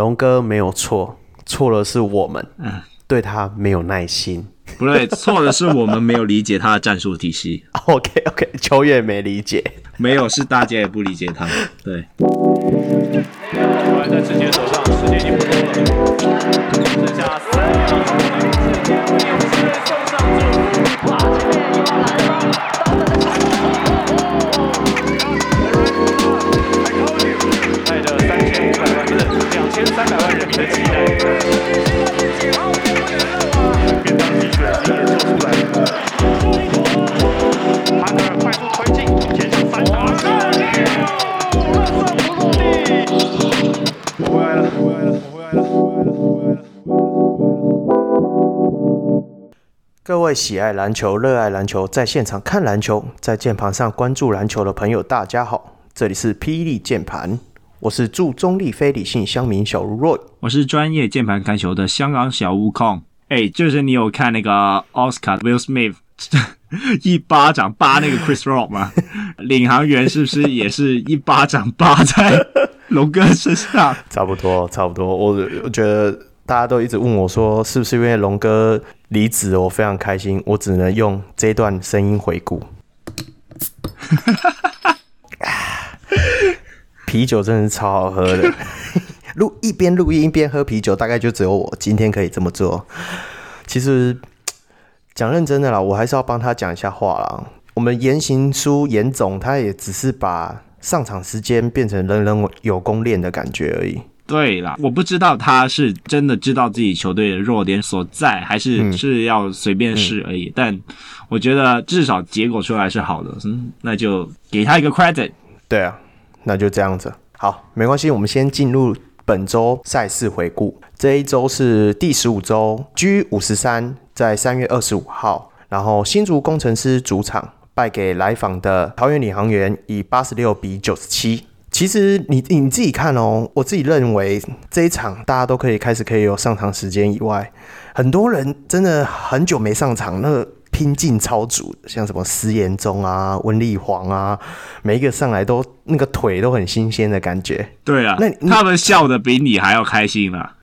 龙哥没有错，错的是我们，嗯，对他没有耐心。不对，错的是我们没有理解他的战术体系。OK OK，球员没理解，没有是大家也不理解他。对。球还在直接手上，时间已经不多了，剩下三秒钟。有机会送上祝福，啊，这边又来了，三百万人民的期待。各位喜爱篮球、热爱篮球，在现场看篮球，在键盘上关注篮球的朋友，大家好，这里是霹雳键盘，我是驻中立非理性乡民小如 Roy，我是专业键盘看球的香港小悟空。哎，就是你有看那个奥斯卡 Will Smith 一巴掌扒那个 Chris Rock 吗？领航员是不是也是一巴掌扒在龙哥身上？差不多，差不多。我我觉得。大家都一直问我说，是不是因为龙哥离职，我非常开心。我只能用这段声音回顾。啤酒真的是超好喝的，录一边录音一边喝啤酒，大概就只有我今天可以这么做。其实讲认真的啦，我还是要帮他讲一下话啦。我们严行书严总，他也只是把上场时间变成人人有功练的感觉而已。对啦，我不知道他是真的知道自己球队的弱点所在，还是是要随便试而已。但我觉得至少结果出来是好的，嗯，那就给他一个 credit。对啊，那就这样子。好，没关系，我们先进入本周赛事回顾。这一周是第十五周，G 五十三在三月二十五号，然后新竹工程师主场败给来访的桃园领航员，以八十六比九十七。其实你你自己看哦，我自己认为这一场大家都可以开始可以有上场时间以外，很多人真的很久没上场，那拼劲超足，像什么施延宗啊、温丽煌啊，每一个上来都那个腿都很新鲜的感觉。对啊，那他们笑的比你还要开心了。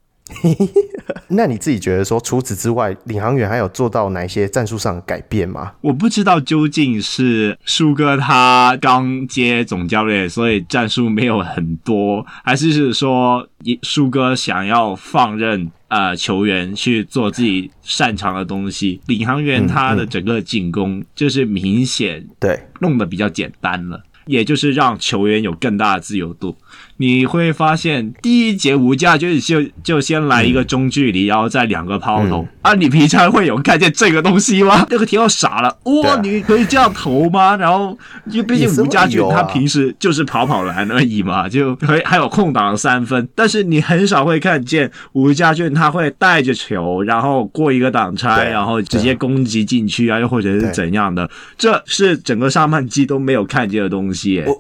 那你自己觉得说，除此之外，领航员还有做到哪一些战术上的改变吗？我不知道究竟是舒哥他刚接总教练，所以战术没有很多，还是是说舒哥想要放任呃球员去做自己擅长的东西？领航员他的整个进攻就是明显对弄得比较简单了，也就是让球员有更大的自由度。你会发现，第一节吴佳俊就就先来一个中距离，嗯、然后再两个抛投。嗯、啊，你平常会有看见这个东西吗？那个提奥傻了，哇、哦，你可以这样投吗？然后，因为毕竟吴家俊他平时就是跑跑篮而已嘛，就还还有空档三分。但是你很少会看见吴家俊他会带着球，然后过一个挡拆，然后直接攻击禁区啊，又或者是怎样的？这是整个上半季都没有看见的东西、我。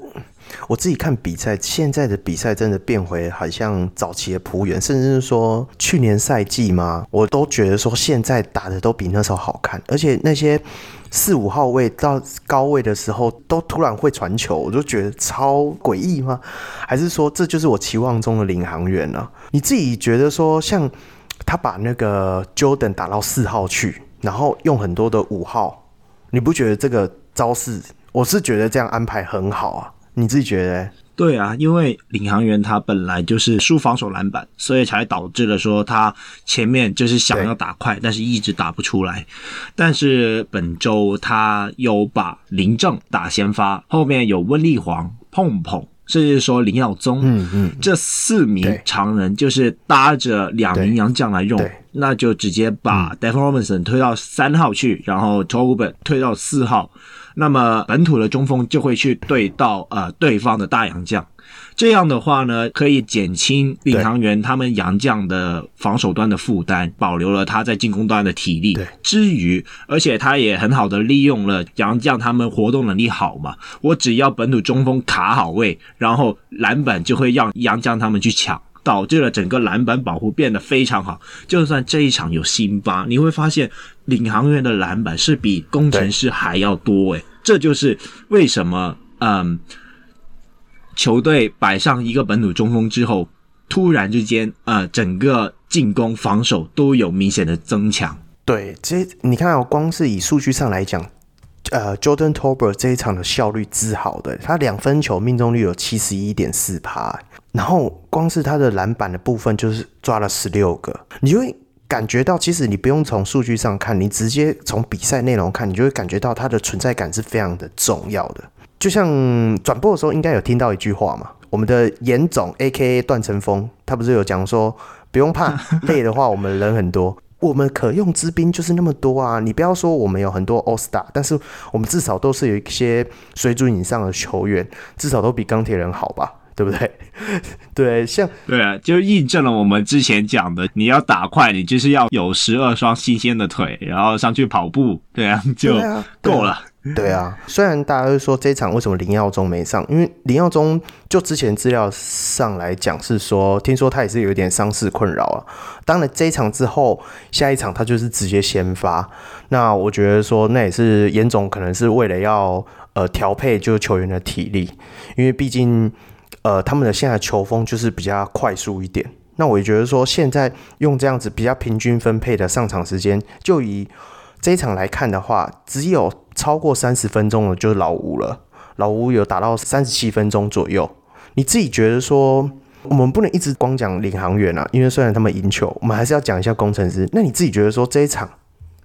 我自己看比赛，现在的比赛真的变回好像早期的璞园，甚至是说去年赛季嘛，我都觉得说现在打的都比那时候好看，而且那些四五号位到高位的时候都突然会传球，我就觉得超诡异吗？还是说这就是我期望中的领航员呢？你自己觉得说，像他把那个 Jordan 打到四号去，然后用很多的五号，你不觉得这个招式？我是觉得这样安排很好啊。你自己觉得？对啊，因为领航员他本来就是输防守篮板，所以才导致了说他前面就是想要打快，但是一直打不出来。但是本周他有把林正打先发，后面有温丽煌、碰碰，甚至说林耀宗，嗯嗯，这四名常人就是搭着两名洋将来用，那就直接把 Devin Robinson 推到三号去，然后 Tolbert 推到四号。那么本土的中锋就会去对到呃对方的大洋将，这样的话呢，可以减轻领航员他们洋将的防守端的负担，保留了他在进攻端的体力。对，之余，而且他也很好的利用了洋将他们活动能力好嘛，我只要本土中锋卡好位，然后篮板就会让洋将他们去抢。导致了整个篮板保护变得非常好。就算这一场有辛巴，你会发现领航员的篮板是比工程师还要多诶。这就是为什么，嗯，球队摆上一个本土中锋之后，突然之间，呃，整个进攻、防守都有明显的增强。对，这你看哦，光是以数据上来讲，呃，Jordan t o b e r 这一场的效率之好的，他两分球命中率有七十一点四趴，然后光是他的篮板的部分就是抓了十六个，你就会感觉到，其实你不用从数据上看，你直接从比赛内容看，你就会感觉到他的存在感是非常的重要的。就像转播的时候，应该有听到一句话嘛，我们的严总 A.K.A 段成峰，他不是有讲说，不用怕累的话，我们人很多。我们可用之兵就是那么多啊！你不要说我们有很多 All Star，但是我们至少都是有一些水准以上的球员，至少都比钢铁人好吧？对不对？对，像对啊，就印证了我们之前讲的，你要打快，你就是要有十二双新鲜的腿，然后上去跑步，对啊，就够了。对啊，虽然大家会说这一场为什么林耀宗没上，因为林耀宗就之前资料上来讲是说，听说他也是有一点伤势困扰啊。当然这一场之后，下一场他就是直接先发。那我觉得说，那也是严总可能是为了要呃调配就是球员的体力，因为毕竟呃他们的现在球风就是比较快速一点。那我也觉得说，现在用这样子比较平均分配的上场时间，就以这一场来看的话，只有。超过三十分钟的就是老吴了，老吴有打到三十七分钟左右。你自己觉得说，我们不能一直光讲领航员啊，因为虽然他们赢球，我们还是要讲一下工程师。那你自己觉得说，这一场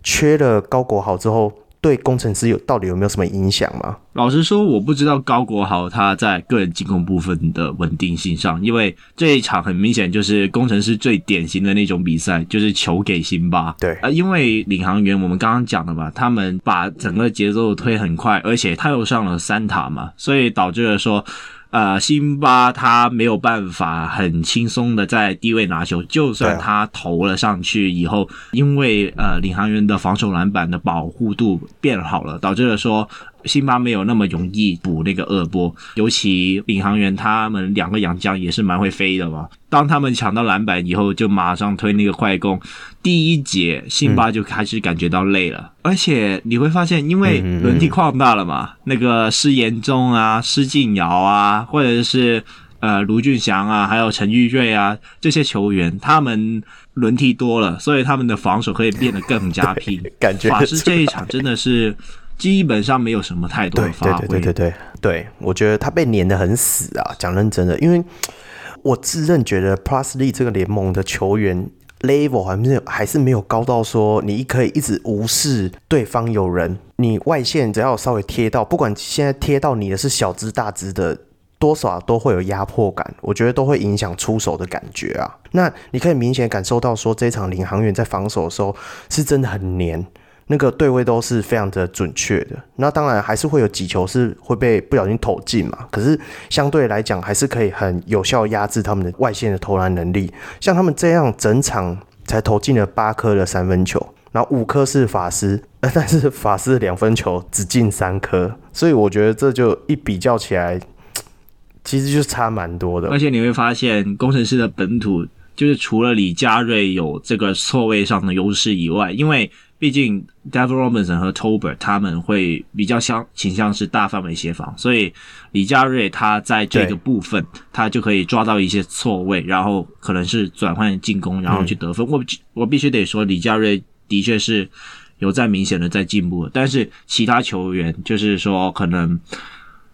缺了高国豪之后，对工程师有到底有没有什么影响吗？老实说，我不知道高国豪他在个人进攻部分的稳定性上，因为这一场很明显就是工程师最典型的那种比赛，就是球给辛巴。对啊，因为领航员我们刚刚讲的嘛，他们把整个节奏推很快，而且他又上了三塔嘛，所以导致了说。呃，辛巴他没有办法很轻松的在低位拿球，就算他投了上去以后，因为呃领航员的防守篮板的保护度变好了，导致了说。辛巴没有那么容易补那个二波，尤其领航员他们两个洋将也是蛮会飞的嘛。当他们抢到篮板以后，就马上推那个快攻。第一节辛巴就开始感觉到累了，嗯、而且你会发现，因为轮替扩大了嘛，嗯嗯嗯那个施延中啊、施晋尧啊，或者是呃卢俊祥啊，还有陈玉瑞啊这些球员，他们轮替多了，所以他们的防守可以变得更加拼。感觉法师这一场真的是。基本上没有什么太多的发挥。对对对对对，对，我觉得他被碾得很死啊！讲认真的，因为我自认觉得 Plus League 这个联盟的球员 level 还是还是没有高到说你可以一直无视对方有人，你外线只要稍微贴到，不管现在贴到你的是小只大只的，多少都会有压迫感，我觉得都会影响出手的感觉啊。那你可以明显感受到说，这场领航员在防守的时候是真的很黏。那个对位都是非常的准确的，那当然还是会有几球是会被不小心投进嘛。可是相对来讲，还是可以很有效压制他们的外线的投篮能力。像他们这样整场才投进了八颗的三分球，然后五颗是法师，但是法师两分球只进三颗，所以我觉得这就一比较起来，其实就差蛮多的。而且你会发现，工程师的本土就是除了李佳瑞有这个错位上的优势以外，因为毕竟，David Robinson 和 Tolbert 他们会比较相倾向是大范围协防，所以李佳瑞他在这个部分，他就可以抓到一些错位，然后可能是转换进攻，然后去得分。嗯、我我必须得说，李佳瑞的确是有在明显的在进步，但是其他球员就是说可能，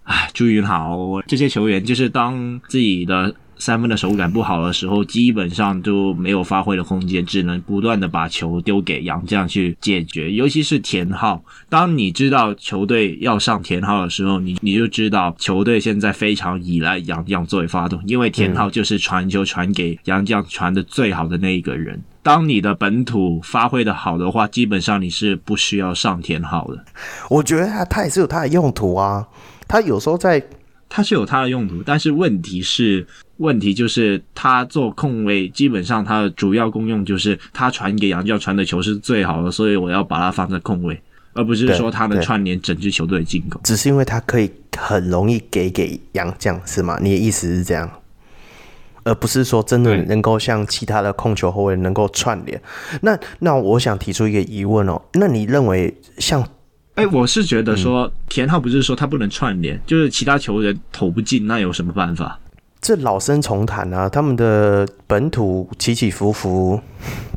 唉，朱云豪这些球员就是当自己的。三分的手感不好的时候，基本上都没有发挥的空间，只能不断的把球丢给杨将去解决。尤其是田浩，当你知道球队要上田浩的时候，你你就知道球队现在非常依赖杨将作为发动，因为田浩就是传球传给杨将传的最好的那一个人。当你的本土发挥的好的话，基本上你是不需要上田浩的。我觉得他他也是有他的用途啊，他有时候在。他是有它的用途，但是问题是，问题就是他做控卫，基本上他的主要功用就是他传给杨教传的球是最好的，所以我要把它放在控卫，而不是说他能串联整支球队的进攻。只是因为他可以很容易给给杨将，是吗？你的意思是这样，而不是说真的能够像其他的控球后卫能够串联。那那我想提出一个疑问哦，那你认为像？哎，我是觉得说田浩不是说他不能串联，就是其他球员投不进，那有什么办法？这老生重谈啊，他们的本土起起伏伏，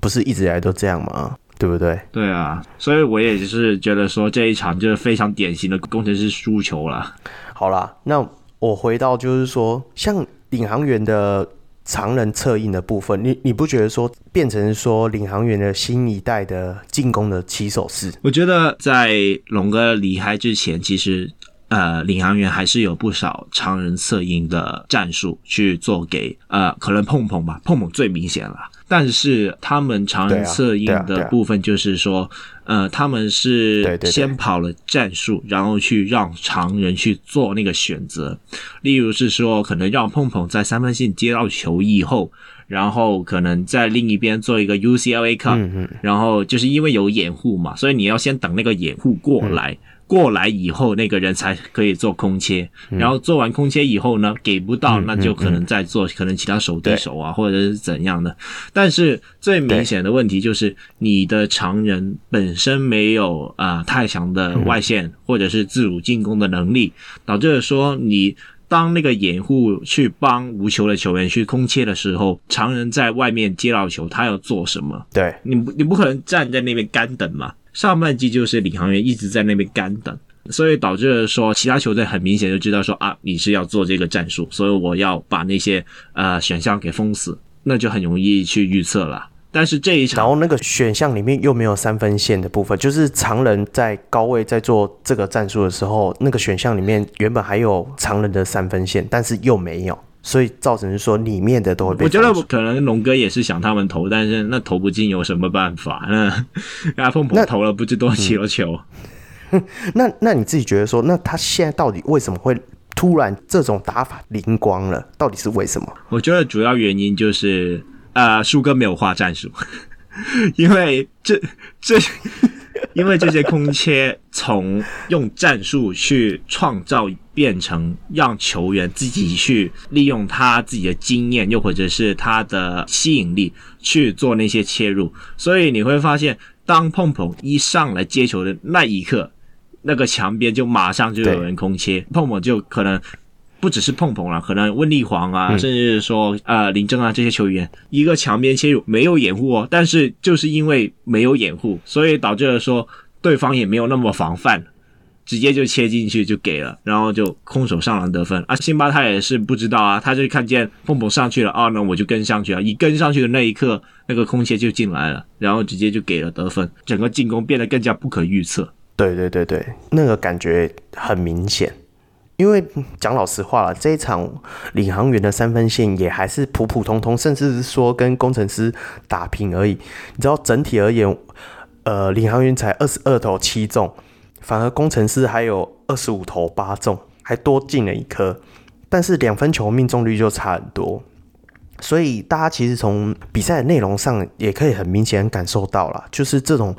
不是一直以来都这样吗？对不对？对啊，所以我也是觉得说这一场就是非常典型的工程师输球了。好啦，那我回到就是说，像领航员的常人策应的部分，你你不觉得说变成说领航员的新一代的进攻的起手式？我觉得在龙哥离开之前，其实。呃，领航员还是有不少常人策应的战术去做给呃，可能碰碰吧，碰碰最明显了。但是他们常人策应的部分就是说，呃，他们是先跑了战术，然后去让常人去做那个选择。例如是说，可能让碰碰在三分线接到球以后，然后可能在另一边做一个 UCLA cut，然后就是因为有掩护嘛，所以你要先等那个掩护过来。过来以后，那个人才可以做空切，然后做完空切以后呢，给不到，那就可能再做，可能其他手对手啊，或者是怎样的。但是最明显的问题就是，你的常人本身没有啊太强的外线或者是自主进攻的能力，导致了说你当那个掩护去帮无球的球员去空切的时候，常人在外面接到球，他要做什么？对，你不你不可能站在那边干等嘛。上半季就是领航员一直在那边干等，所以导致说其他球队很明显就知道说啊，你是要做这个战术，所以我要把那些呃选项给封死，那就很容易去预测了。但是这一场，然后那个选项里面又没有三分线的部分，就是常人在高位在做这个战术的时候，那个选项里面原本还有常人的三分线，但是又没有。所以造成说里面的都会被。我觉得可能龙哥也是想他们投，但是那投不进有什么办法？那 阿凤婆投了不知多几个球。嗯、那那你自己觉得说，那他现在到底为什么会突然这种打法灵光了？到底是为什么？我觉得主要原因就是呃，树哥没有画战术，因为这这。因为这些空切从用战术去创造，变成让球员自己去利用他自己的经验，又或者是他的吸引力去做那些切入，所以你会发现，当碰碰一上来接球的那一刻，那个墙边就马上就有人空切，碰碰就可能。不只是碰碰了，可能温丽煌啊，甚至是说呃林正啊这些球员，一个墙边切入没有掩护哦，但是就是因为没有掩护，所以导致了说对方也没有那么防范，直接就切进去就给了，然后就空手上篮得分啊。辛巴他也是不知道啊，他就看见碰碰上去了啊，那我就跟上去了，一跟上去的那一刻，那个空切就进来了，然后直接就给了得分，整个进攻变得更加不可预测。对对对对，那个感觉很明显。因为讲老实话了，这一场领航员的三分线也还是普普通通，甚至是说跟工程师打平而已。你知道，整体而言，呃，领航员才二十二投七中，反而工程师还有二十五投八中，还多进了一颗，但是两分球命中率就差很多。所以大家其实从比赛的内容上也可以很明显感受到了，就是这种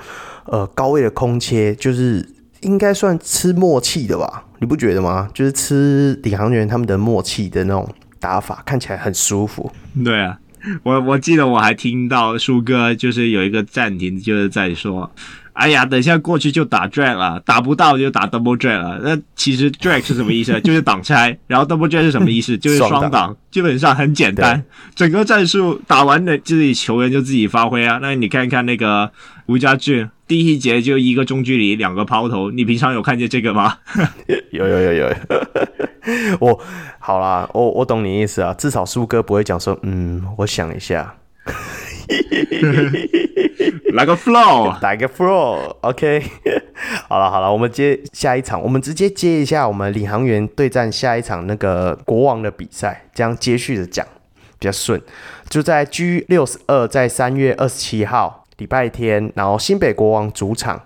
呃高位的空切，就是应该算吃默契的吧。你不觉得吗？就是吃领航员他们的默契的那种打法，看起来很舒服。对啊，我我记得我还听到树哥就是有一个暂停，就是在说。哎呀，等一下过去就打 drag 了，打不到就打 double drag 了。那其实 drag 是什么意思？就是挡拆。然后 double drag 是什么意思？就是双挡。基本上很简单，整个战术打完的自己球员就自己发挥啊。那你看看那个吴家俊，第一节就一个中距离，两个抛投。你平常有看见这个吗？有有有有。我好啦，我我懂你意思啊。至少苏哥不会讲说，嗯，我想一下。来个 flow，来个 flow，OK。好了好了，我们接下一场，我们直接接一下我们领航员对战下一场那个国王的比赛，这样接续的讲比较顺。就在 G 六十二，在三月二十七号礼拜天，然后新北国王主场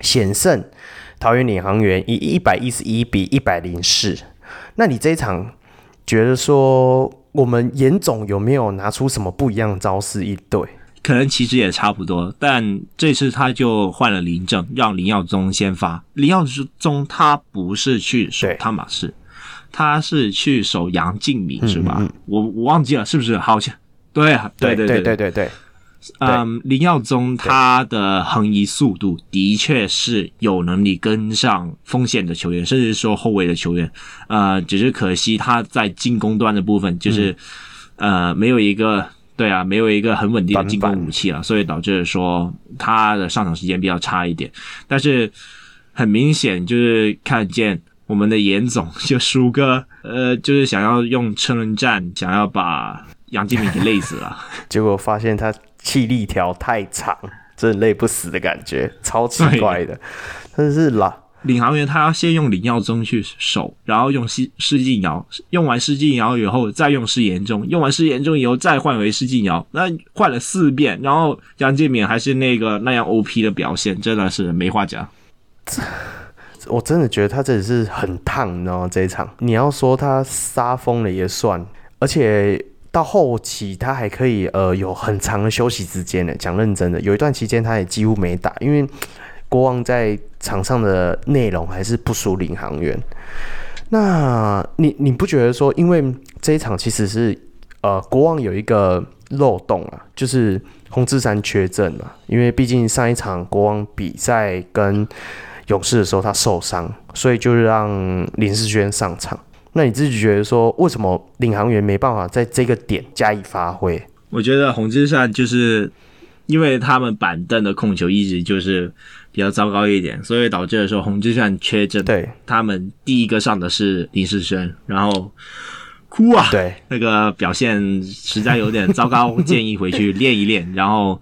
险胜桃园领航员，以一百一十一比一百零四。那你这一场觉得说？我们严总有没有拿出什么不一样的招式应对？可能其实也差不多，但这次他就换了林正，让林耀宗先发。林耀宗他不是去守汤马士，他是去守杨敬敏，是吧？嗯嗯嗯，我我忘记了是不是？好像对啊，对对对对对对。嗯，林耀宗他的横移速度的确是有能力跟上锋线的球员，甚至说后卫的球员。呃，只是可惜他在进攻端的部分，就是、嗯、呃没有一个对啊，没有一个很稳定的进攻武器啊，所以导致说他的上场时间比较差一点。但是很明显就是看见我们的严总就舒哥，呃，就是想要用车轮战，想要把杨敬敏给累死了，结果发现他。气力条太长，真的累不死的感觉，超奇怪的。但是啦，领航员他要先用林耀宗去守，然后用施施晋尧，用完施晋尧以后再用施延中，用完施延中以后再换回施晋尧，那换了四遍，然后杨建敏还是那个那样 OP 的表现，真的是没话讲。我真的觉得他真的是很烫，你知道吗？这一场你要说他杀疯了也算，而且。到后期他还可以呃有很长的休息时间呢。讲认真的，有一段期间他也几乎没打，因为国王在场上的内容还是不输领航员。那你你不觉得说，因为这一场其实是呃国王有一个漏洞啊，就是洪志山缺阵嘛，因为毕竟上一场国王比赛跟勇士的时候他受伤，所以就让林世轩上场。那你自己觉得说，为什么领航员没办法在这个点加以发挥？我觉得洪志善就是因为他们板凳的控球一直就是比较糟糕一点，所以导致的时候洪志善缺阵。对，他们第一个上的是林世轩，然后哭啊，对，那个表现实在有点糟糕，建议回去练一练。然后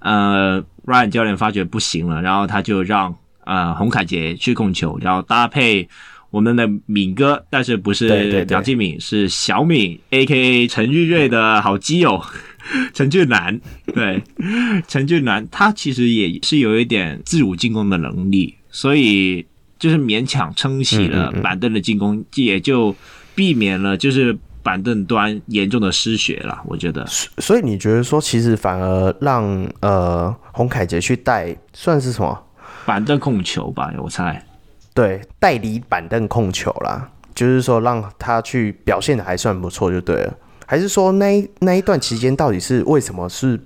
呃，Ryan 教练发觉不行了，然后他就让呃洪凯杰去控球，然后搭配。我们的敏哥，但是不是梁敬敏，是小敏，A.K.A. 陈玉瑞的好基友 陈俊南。对，陈俊南他其实也是有一点自主进攻的能力，所以就是勉强撑起了板凳的进攻，也就避免了就是板凳端严重的失血了。我觉得，所以你觉得说，其实反而让呃洪凯杰去带，算是什么板凳控球吧？我猜。对，代理板凳控球啦，就是说让他去表现的还算不错就对了。还是说那一那一段期间到底是为什么是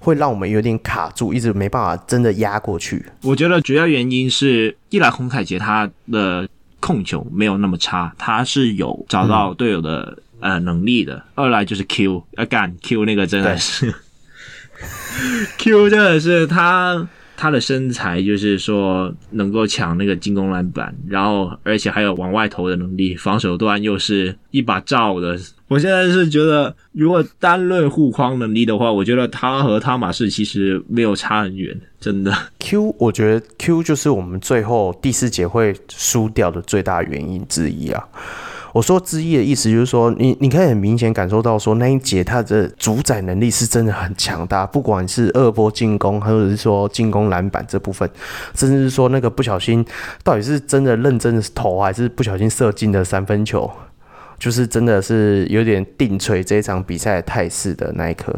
会让我们有点卡住，一直没办法真的压过去？我觉得主要原因是一来洪凯杰他的控球没有那么差，他是有找到队友的、嗯、呃能力的。二来就是 Q 要干 Q 那个真的是 Q 真的是他。他的身材就是说能够抢那个进攻篮板，然后而且还有往外投的能力，防守端又是一把罩的。我现在是觉得，如果单论护框能力的话，我觉得他和汤马士其实没有差很远，真的。Q，我觉得 Q 就是我们最后第四节会输掉的最大原因之一啊。我说之一的意思就是说，你你可以很明显感受到说那一节他的主宰能力是真的很强大，不管是二波进攻，或者是说进攻篮板这部分，甚至是说那个不小心到底是真的认真的投还是不小心射进的三分球，就是真的是有点定锤这一场比赛态势的那一刻。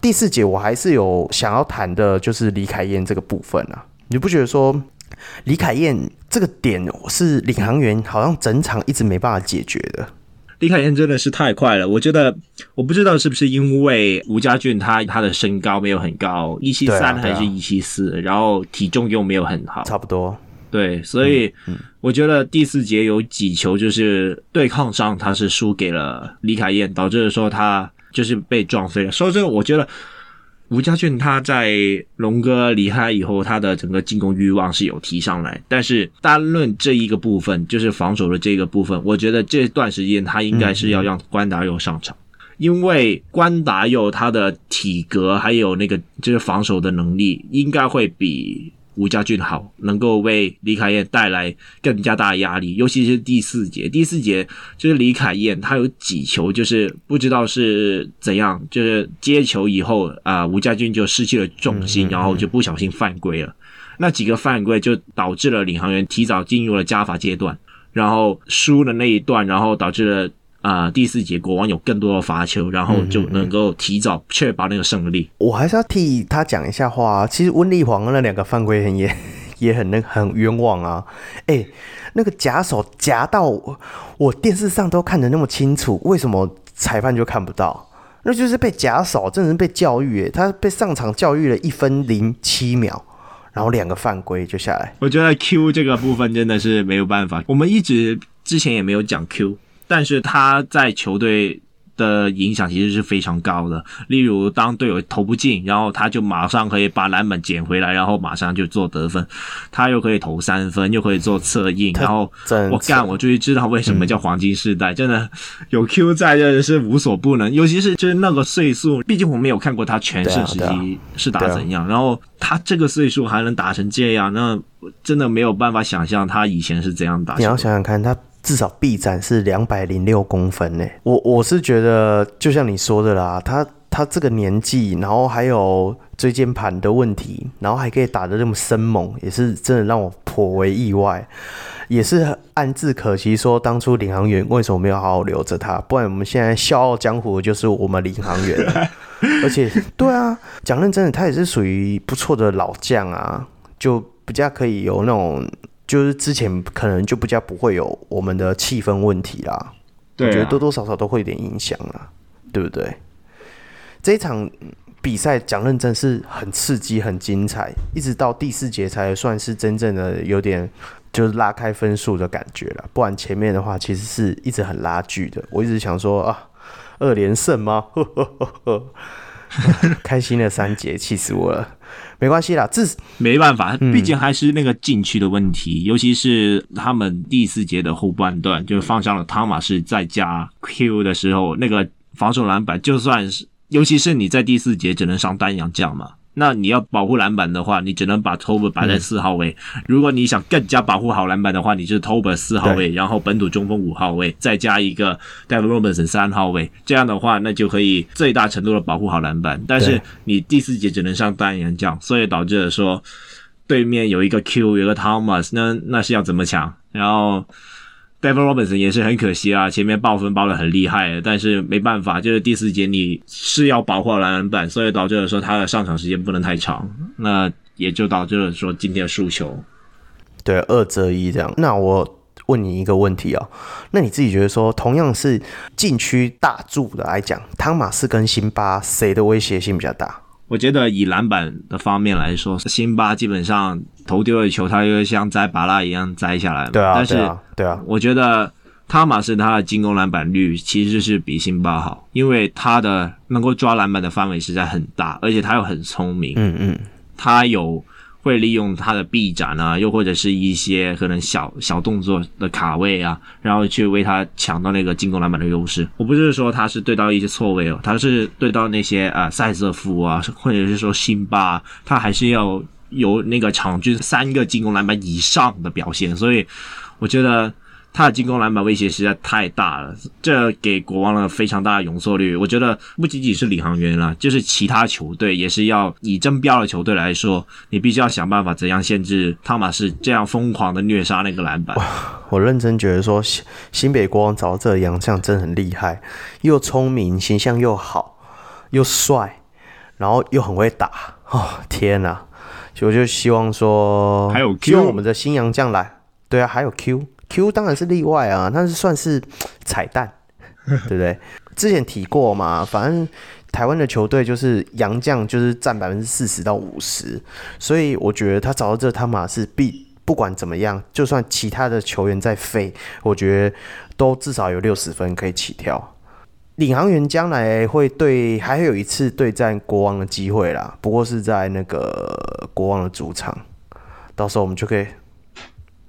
第四节我还是有想要谈的，就是李凯燕这个部分啊，你不觉得说？李凯燕这个点是领航员好像整场一直没办法解决的。李凯燕真的是太快了，我觉得我不知道是不是因为吴家俊他他的身高没有很高，一七三还是一七四，然后体重又没有很好，差不多。对，所以我觉得第四节有几球就是对抗上他是输给了李凯燕，导致说他就是被撞飞了。说真的，我觉得。吴家俊他在龙哥离开以后，他的整个进攻欲望是有提上来，但是单论这一个部分，就是防守的这个部分，我觉得这段时间他应该是要让关达佑上场，因为关达佑他的体格还有那个就是防守的能力，应该会比。吴家俊好，能够为李凯燕带来更加大的压力，尤其是第四节。第四节就是李凯燕，他有几球就是不知道是怎样，就是接球以后啊、呃，吴家俊就失去了重心，然后就不小心犯规了。那几个犯规就导致了领航员提早进入了加罚阶段，然后输了那一段，然后导致了。啊、呃，第四节国王有更多的罚球，然后就能够提早确保那个胜利。我还是要替他讲一下话。其实温丽煌那两个犯规很也 也很那很冤枉啊！哎、欸，那个夹手夹到我电视上都看得那么清楚，为什么裁判就看不到？那就是被假手，真的是被教育耶。他被上场教育了一分零七秒，然后两个犯规就下来。我觉得 Q 这个部分真的是没有办法。我们一直之前也没有讲 Q，但是他在球队。的影响其实是非常高的。例如，当队友投不进，然后他就马上可以把篮板捡回来，然后马上就做得分。他又可以投三分，又可以做策应，然后我干，我终于知道为什么叫黄金世代。嗯、真的有 Q 在，真的是无所不能。尤其是就是那个岁数，毕竟我没有看过他全盛时期是打怎样。然后他这个岁数还能打成这样，那真的没有办法想象他以前是怎样打。你要想想看他。至少臂展是两百零六公分呢。我我是觉得，就像你说的啦，他他这个年纪，然后还有椎间盘的问题，然后还可以打得那么生猛，也是真的让我颇为意外，也是暗自可惜，说当初领航员为什么没有好好留着他？不然我们现在笑傲江湖的就是我们领航员。而且，对啊，讲认真的，他也是属于不错的老将啊，就比较可以有那种。就是之前可能就比较不会有我们的气氛问题啦，对啊，我觉得多多少少都会有点影响啦，对不对？这一场比赛讲认真是很刺激、很精彩，一直到第四节才算是真正的有点就是拉开分数的感觉了。不然前面的话其实是一直很拉锯的。我一直想说啊，二连胜吗？呵呵呵呵 开心了三节，气死我了。没关系啦，这没办法，毕竟还是那个禁区的问题，嗯、尤其是他们第四节的后半段，就放上了汤马士再加 Q 的时候，那个防守篮板，就算是，尤其是你在第四节只能上单阳将嘛。那你要保护篮板的话，你只能把 Tolbert 摆在四号位。嗯、如果你想更加保护好篮板的话，你就是 Tolbert 四号位，然后本土中锋五号位，再加一个 David Robinson 三号位。这样的话，那就可以最大程度的保护好篮板。但是你第四节只能上单人将，所以导致了说对面有一个 Q，有一个 Thomas，那那是要怎么抢？然后。David Robinson 也是很可惜啊，前面爆分爆的很厉害，但是没办法，就是第四节你是要保护好篮板，所以导致了说他的上场时间不能太长，那也就导致了说今天的输球。对，二择一这样。那我问你一个问题哦，那你自己觉得说，同样是禁区大柱的来讲，汤马斯跟辛巴谁的威胁性比较大？我觉得以篮板的方面来说，辛巴基本上投丢的球，他就像摘芭拉一样摘下来。对啊，但是对啊，我觉得汤马斯他的进攻篮板率其实是比辛巴好，因为他的能够抓篮板的范围实在很大，而且他又很聪明。嗯嗯，他有。会利用他的臂展啊，又或者是一些可能小小动作的卡位啊，然后去为他抢到那个进攻篮板的优势。我不是说他是对到一些错位哦，他是对到那些啊赛瑟夫啊，或者是说辛巴，他还是要有那个场均三个进攻篮板以上的表现。所以我觉得。他的进攻篮板威胁实在太大了，这给国王了非常大的容错率。我觉得不仅仅是领航员了，就是其他球队也是要以争标的球队来说，你必须要想办法怎样限制汤马士这样疯狂的虐杀那个篮板。我认真觉得说，新新北国王找到这个洋将真的很厉害，又聪明，形象又好，又帅，然后又很会打。哦，天哪！我就希望说，还有 Q，希望我们的新洋将来，对啊，还有 Q。Q 当然是例外啊，但是算是 彩蛋，对不对？之前提过嘛，反正台湾的球队就是洋将就是占百分之四十到五十，所以我觉得他找到这汤马是必不管怎么样，就算其他的球员在飞，我觉得都至少有六十分可以起跳。领航员将来会对还会有一次对战国王的机会啦，不过是在那个国王的主场，到时候我们就可以。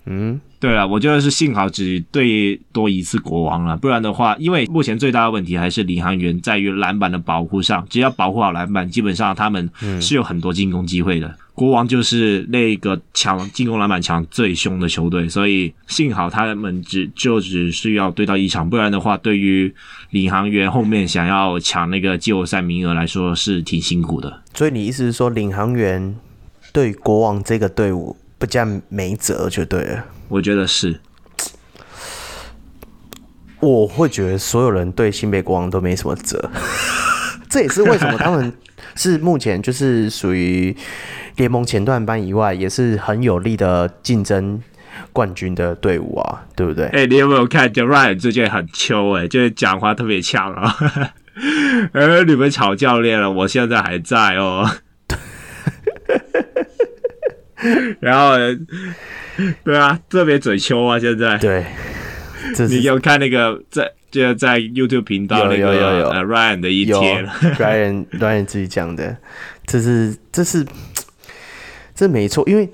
嗯，对啊，我觉得是幸好只对多一次国王了，不然的话，因为目前最大的问题还是领航员在于篮板的保护上，只要保护好篮板，基本上他们是有很多进攻机会的。嗯、国王就是那个抢进攻篮板抢最凶的球队，所以幸好他们只就只需要对到一场，不然的话，对于领航员后面想要抢那个季后赛名额来说是挺辛苦的。所以你意思是说，领航员对国王这个队伍？不加没辙就对了，我觉得是。我会觉得所有人对新北国王都没什么辙，这也是为什么他们是目前就是属于联盟前段班以外，也是很有力的竞争冠军的队伍啊，对不对？哎、欸，你有没有看 Durant 最近很秋哎，就是讲话特别呛啊。而 你们吵教练了，我现在还在哦。然后，对啊，特别嘴秋啊，现在。对，你有看那个在就在 YouTube 频道那个呃 Ryan 的一天，Ryan Ryan 自己讲的，这是这是这没错，因为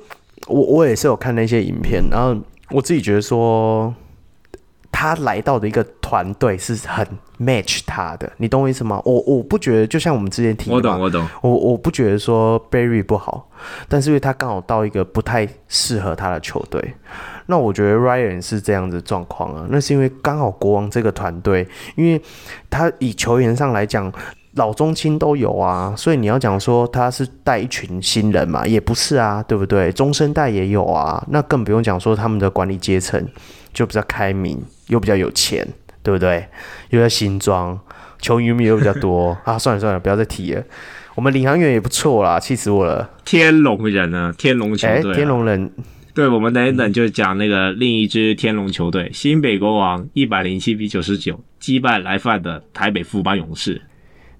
我我也是有看那些影片，然后我自己觉得说。他来到的一个团队是很 match 他的，你懂我意思吗？我我不觉得，就像我们之前提，我懂我懂，我我不觉得说 Barry 不好，但是因为他刚好到一个不太适合他的球队，那我觉得 Ryan 是这样子状况啊，那是因为刚好国王这个团队，因为他以球员上来讲，老中青都有啊，所以你要讲说他是带一群新人嘛，也不是啊，对不对？中生代也有啊，那更不用讲说他们的管理阶层就比较开明。又比较有钱，对不对？又在新庄，球迷又比较多 啊！算了算了，不要再提了。我们领航员也不错啦，气死我了。天龙人呢？天龙球队、啊，天龙人。对，我们等一等就讲那个另一支天龙球队——新北国王，一百零七比九十九击败来犯的台北富邦勇士。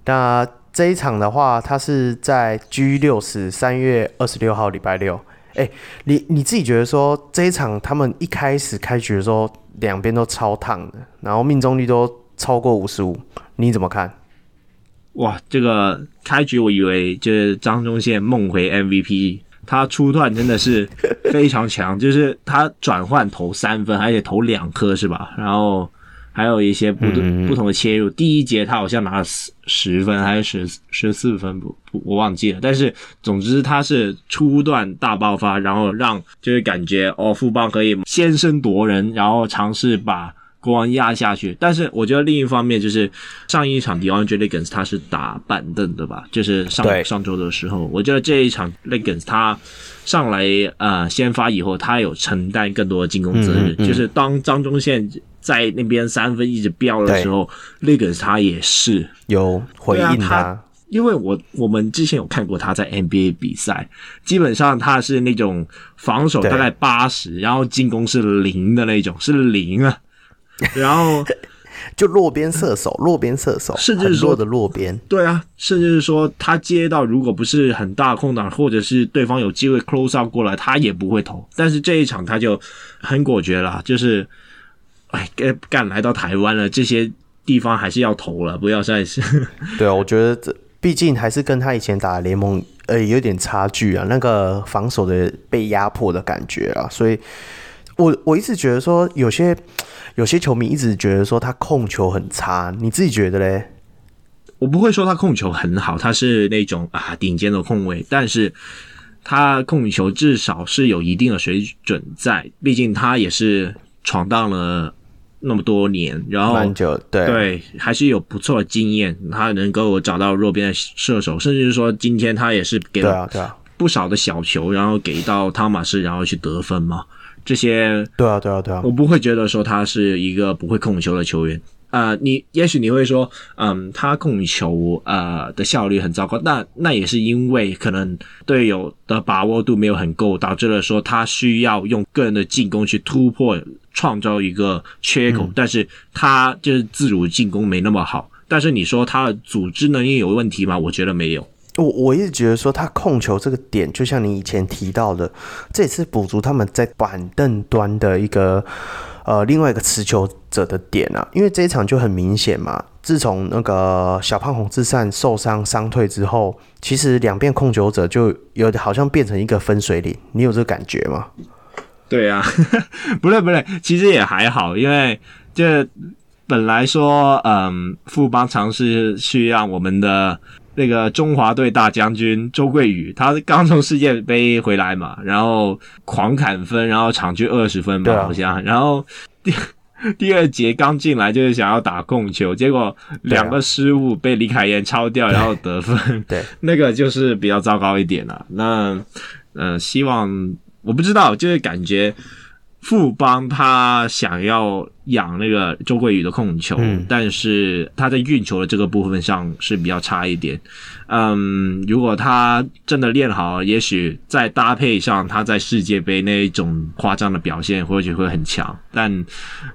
那这一场的话，它是在 G 六十三月二十六号礼拜六。哎，你你自己觉得说这一场他们一开始开局的时候，两边都超烫的，然后命中率都超过五十五，你怎么看？哇，这个开局我以为就是张忠宪梦回 MVP，他初段真的是 非常强，就是他转换投三分，而且投两颗是吧？然后。还有一些不同不同的切入，第一节他好像拿了十十分还是十十四分，不不我忘记了。但是总之他是初段大爆发，然后让就是感觉哦富邦可以先声夺人，然后尝试把国王压下去。但是我觉得另一方面就是上一场 DeAndre Liggins 他是打板凳的吧？就是上上周的时候，我觉得这一场 Liggins 他上来呃先发以后，他有承担更多的进攻责任，嗯嗯嗯就是当张忠宪。在那边三分一直飙的时候，那个他也是。有回应他，他，因为我我们之前有看过他在 NBA 比赛，基本上他是那种防守大概八十，然后进攻是零的那种，是零啊，然后就落边射手，落边射手，甚至是说的落边，对啊，甚至是说他接到如果不是很大空档，或者是对方有机会 close out 过来，他也不会投，但是这一场他就很果决了，就是。哎，干来到台湾了，这些地方还是要投了，不要再是。对啊，我觉得这毕竟还是跟他以前打的联盟呃有点差距啊，那个防守的被压迫的感觉啊，所以我我一直觉得说有些有些球迷一直觉得说他控球很差，你自己觉得嘞？我不会说他控球很好，他是那种啊顶尖的控卫，但是他控球至少是有一定的水准在，毕竟他也是闯荡了。那么多年，然后对对，还是有不错的经验。他能够找到弱边的射手，甚至是说今天他也是给了不少的小球，然后给到汤马斯，然后去得分嘛。这些对啊对啊对啊，我不会觉得说他是一个不会控球的球员。呃，你也许你会说，嗯，他控球呃的效率很糟糕，那那也是因为可能队友的把握度没有很够，导致了说他需要用个人的进攻去突破，创造一个缺口，嗯、但是他就是自主进攻没那么好。但是你说他的组织能力有问题吗？我觉得没有。我我一直觉得说他控球这个点，就像你以前提到的，这也是补足他们在板凳端的一个。呃，另外一个持球者的点啊，因为这一场就很明显嘛。自从那个小胖红志善受伤伤退之后，其实两边控球者就有好像变成一个分水岭。你有这个感觉吗？对啊，不对不对，其实也还好，因为这本来说，嗯，富邦尝试去让我们的。那个中华队大将军周桂宇，他刚从世界杯回来嘛，然后狂砍分，然后场均二十分吧，好像。然后 第第二节刚进来就是想要打控球，结果两个失误被李凯燕抄掉，然后得分。对，那个就是比较糟糕一点了。那嗯、呃，希望我不知道，就是感觉富邦他想要养那个周桂宇的控球，嗯、但是他在运球的这个部分上是比较差一点。嗯，如果他真的练好，也许再搭配上他在世界杯那一种夸张的表现，或许会很强。但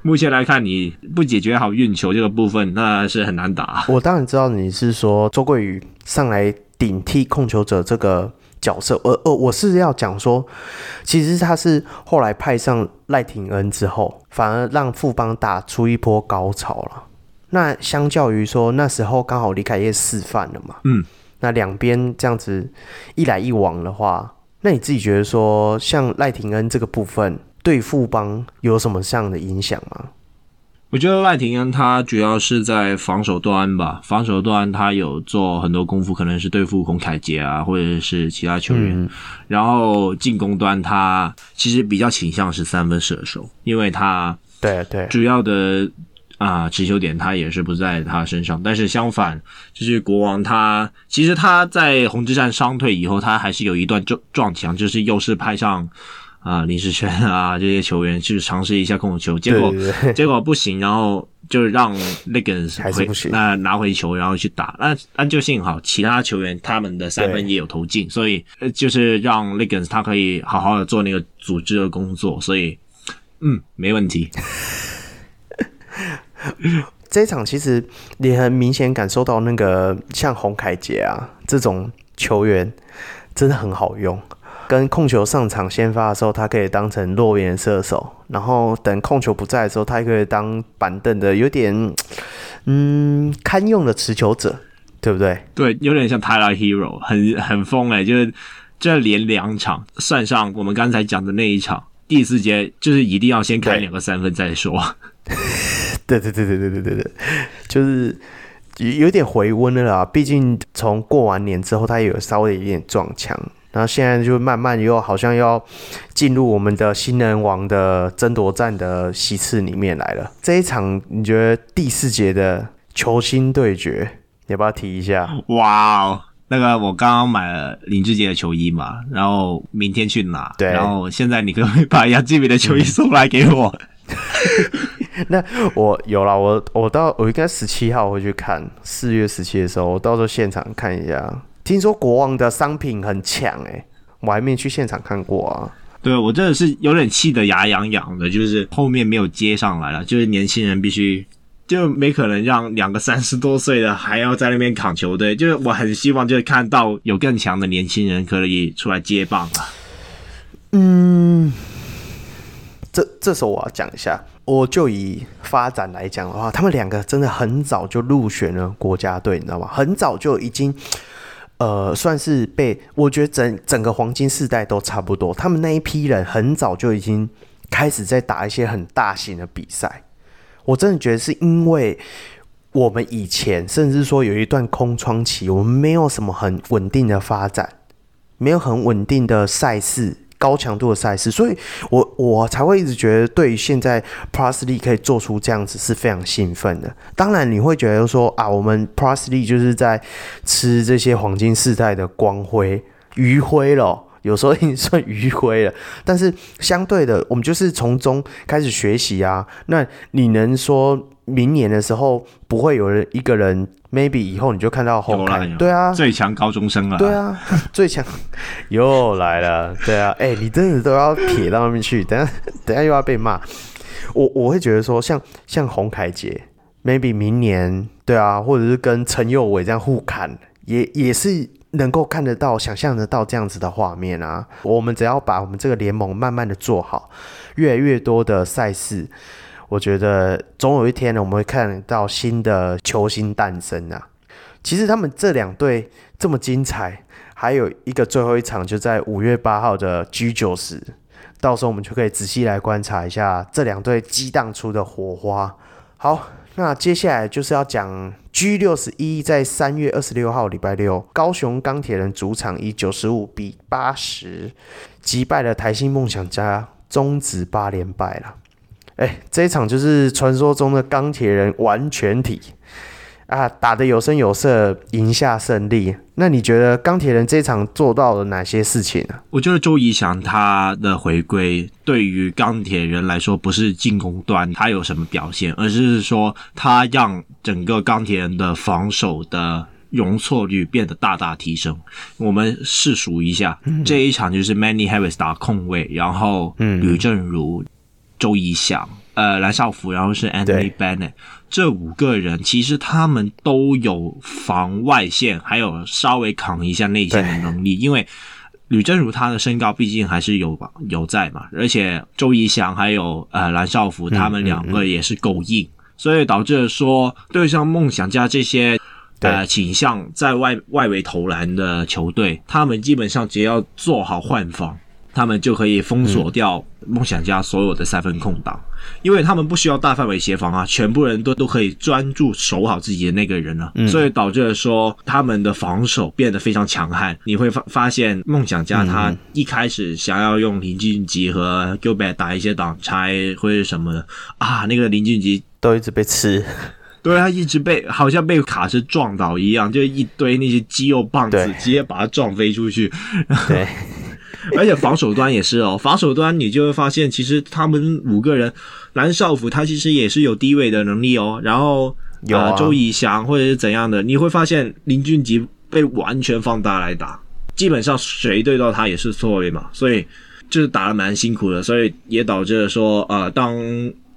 目前来看，你不解决好运球这个部分，那是很难打。我当然知道你是说周桂宇上来顶替控球者这个。角色，呃呃，我是要讲说，其实他是后来派上赖廷恩之后，反而让富邦打出一波高潮了。那相较于说那时候刚好李凯业示范了嘛，嗯，那两边这样子一来一往的话，那你自己觉得说，像赖廷恩这个部分对富邦有什么这样的影响吗？我觉得赖廷恩他主要是在防守端吧，防守端他有做很多功夫，可能是对付洪凯杰啊，或者是其他球员。嗯、然后进攻端他其实比较倾向是三分射手，因为他对对主要的啊持球点他也是不在他身上。但是相反，就是国王他其实他在红之战伤退以后，他还是有一段撞撞墙，就是又是派上。啊，林士轩啊，这些球员去尝试一下控球，结果结果不行，然后就让 Liggins 回那拿回球，然后去打。那那就幸好其他球员他们的三分也有投进，所以就是让 Liggins 他可以好好的做那个组织的工作，所以嗯，没问题。这一场其实你很明显感受到那个像洪凯杰啊这种球员真的很好用。跟控球上场先发的时候，他可以当成落边射手，然后等控球不在的时候，他也可以当板凳的有点嗯堪用的持球者，对不对？对，有点像 Tyler Herro，很很疯哎，就是这连两场，算上我们刚才讲的那一场，第四节就是一定要先开两个三分再说。对对对对对对对对，就是有点回温了啦。毕竟从过完年之后，他也有稍微有点撞墙。然后现在就慢慢又好像要进入我们的新人王的争夺战的席次里面来了。这一场你觉得第四节的球星对决，你要不要提一下？哇哦，那个我刚刚买了林志杰的球衣嘛，然后明天去拿。对，然后现在你可不可以把杨敬敏的球衣送来给我？那我有了，我我到我应该十七号会去看，四月十七的时候，我到时候现场看一下。听说国王的商品很强哎，我还没去现场看过啊。对，我真的是有点气得牙痒痒的，就是后面没有接上来了。就是年轻人必须就没可能让两个三十多岁的还要在那边扛球队。就是我很希望就是看到有更强的年轻人可以出来接棒啊。嗯，这这时候我要讲一下，我就以发展来讲的话，他们两个真的很早就入选了国家队，你知道吗？很早就已经。呃，算是被我觉得整整个黄金世代都差不多，他们那一批人很早就已经开始在打一些很大型的比赛。我真的觉得是因为我们以前甚至说有一段空窗期，我们没有什么很稳定的发展，没有很稳定的赛事。高强度的赛事，所以我我才会一直觉得，对于现在 Plusly 可以做出这样子是非常兴奋的。当然，你会觉得说啊，我们 Plusly 就是在吃这些黄金世代的光辉余晖了，有时候已经算余晖了。但是相对的，我们就是从中开始学习啊。那你能说明年的时候不会有人一个人？maybe 以后你就看到后来，对啊，最强高中生啊，对啊，最强 又来了，对啊，哎、欸，你真的都要撇到那边去，等下等下又要被骂。我我会觉得说像，像像洪凯杰，maybe 明年，对啊，或者是跟陈佑伟这样互砍，也也是能够看得到、想象得到这样子的画面啊。我们只要把我们这个联盟慢慢的做好，越来越多的赛事。我觉得总有一天呢，我们会看到新的球星诞生啊！其实他们这两队这么精彩，还有一个最后一场就在五月八号的 G 九十，到时候我们就可以仔细来观察一下这两队激荡出的火花。好，那接下来就是要讲 G 六十一，在三月二十六号礼拜六，高雄钢铁人主场以九十五比八十击败了台新梦想家，终止八连败了。哎，这一场就是传说中的钢铁人完全体。啊，打得有声有色，赢下胜利。那你觉得钢铁人这场做到了哪些事情呢？我觉得周怡翔他的回归对于钢铁人来说，不是进攻端他有什么表现，而是说他让整个钢铁人的防守的容错率变得大大提升。我们试数一下，嗯、这一场就是 Manny Harris 打控卫，然后吕政儒、周怡翔。呃，蓝少福，然后是 Anthony Bennett，这五个人其实他们都有防外线，还有稍微扛一下内线的能力。因为吕正如他的身高毕竟还是有有在嘛，而且周怡翔还有呃蓝少福他们两个也是够硬，嗯嗯嗯，所以导致说对像梦想家这些呃倾向在外外围投篮的球队，他们基本上只要做好换防。他们就可以封锁掉梦想家所有的三分空档，因为他们不需要大范围协防啊，全部人都都可以专注守好自己的那个人了，所以导致了说他们的防守变得非常强悍。你会发发现梦想家他一开始想要用林俊杰和 Gilbert 打一些挡拆或者什么的啊，那个林俊杰都一直被吃，对，他一直被好像被卡车撞倒一样，就一堆那些肌肉棒子直接把他撞飞出去，对。而且防守端也是哦，防守端你就会发现，其实他们五个人，蓝少辅他其实也是有低位的能力哦。然后有、啊呃、周以翔或者是怎样的，你会发现林俊杰被完全放大来打，基本上谁对到他也是错位嘛，所以就是打得蛮辛苦的，所以也导致了说，呃，当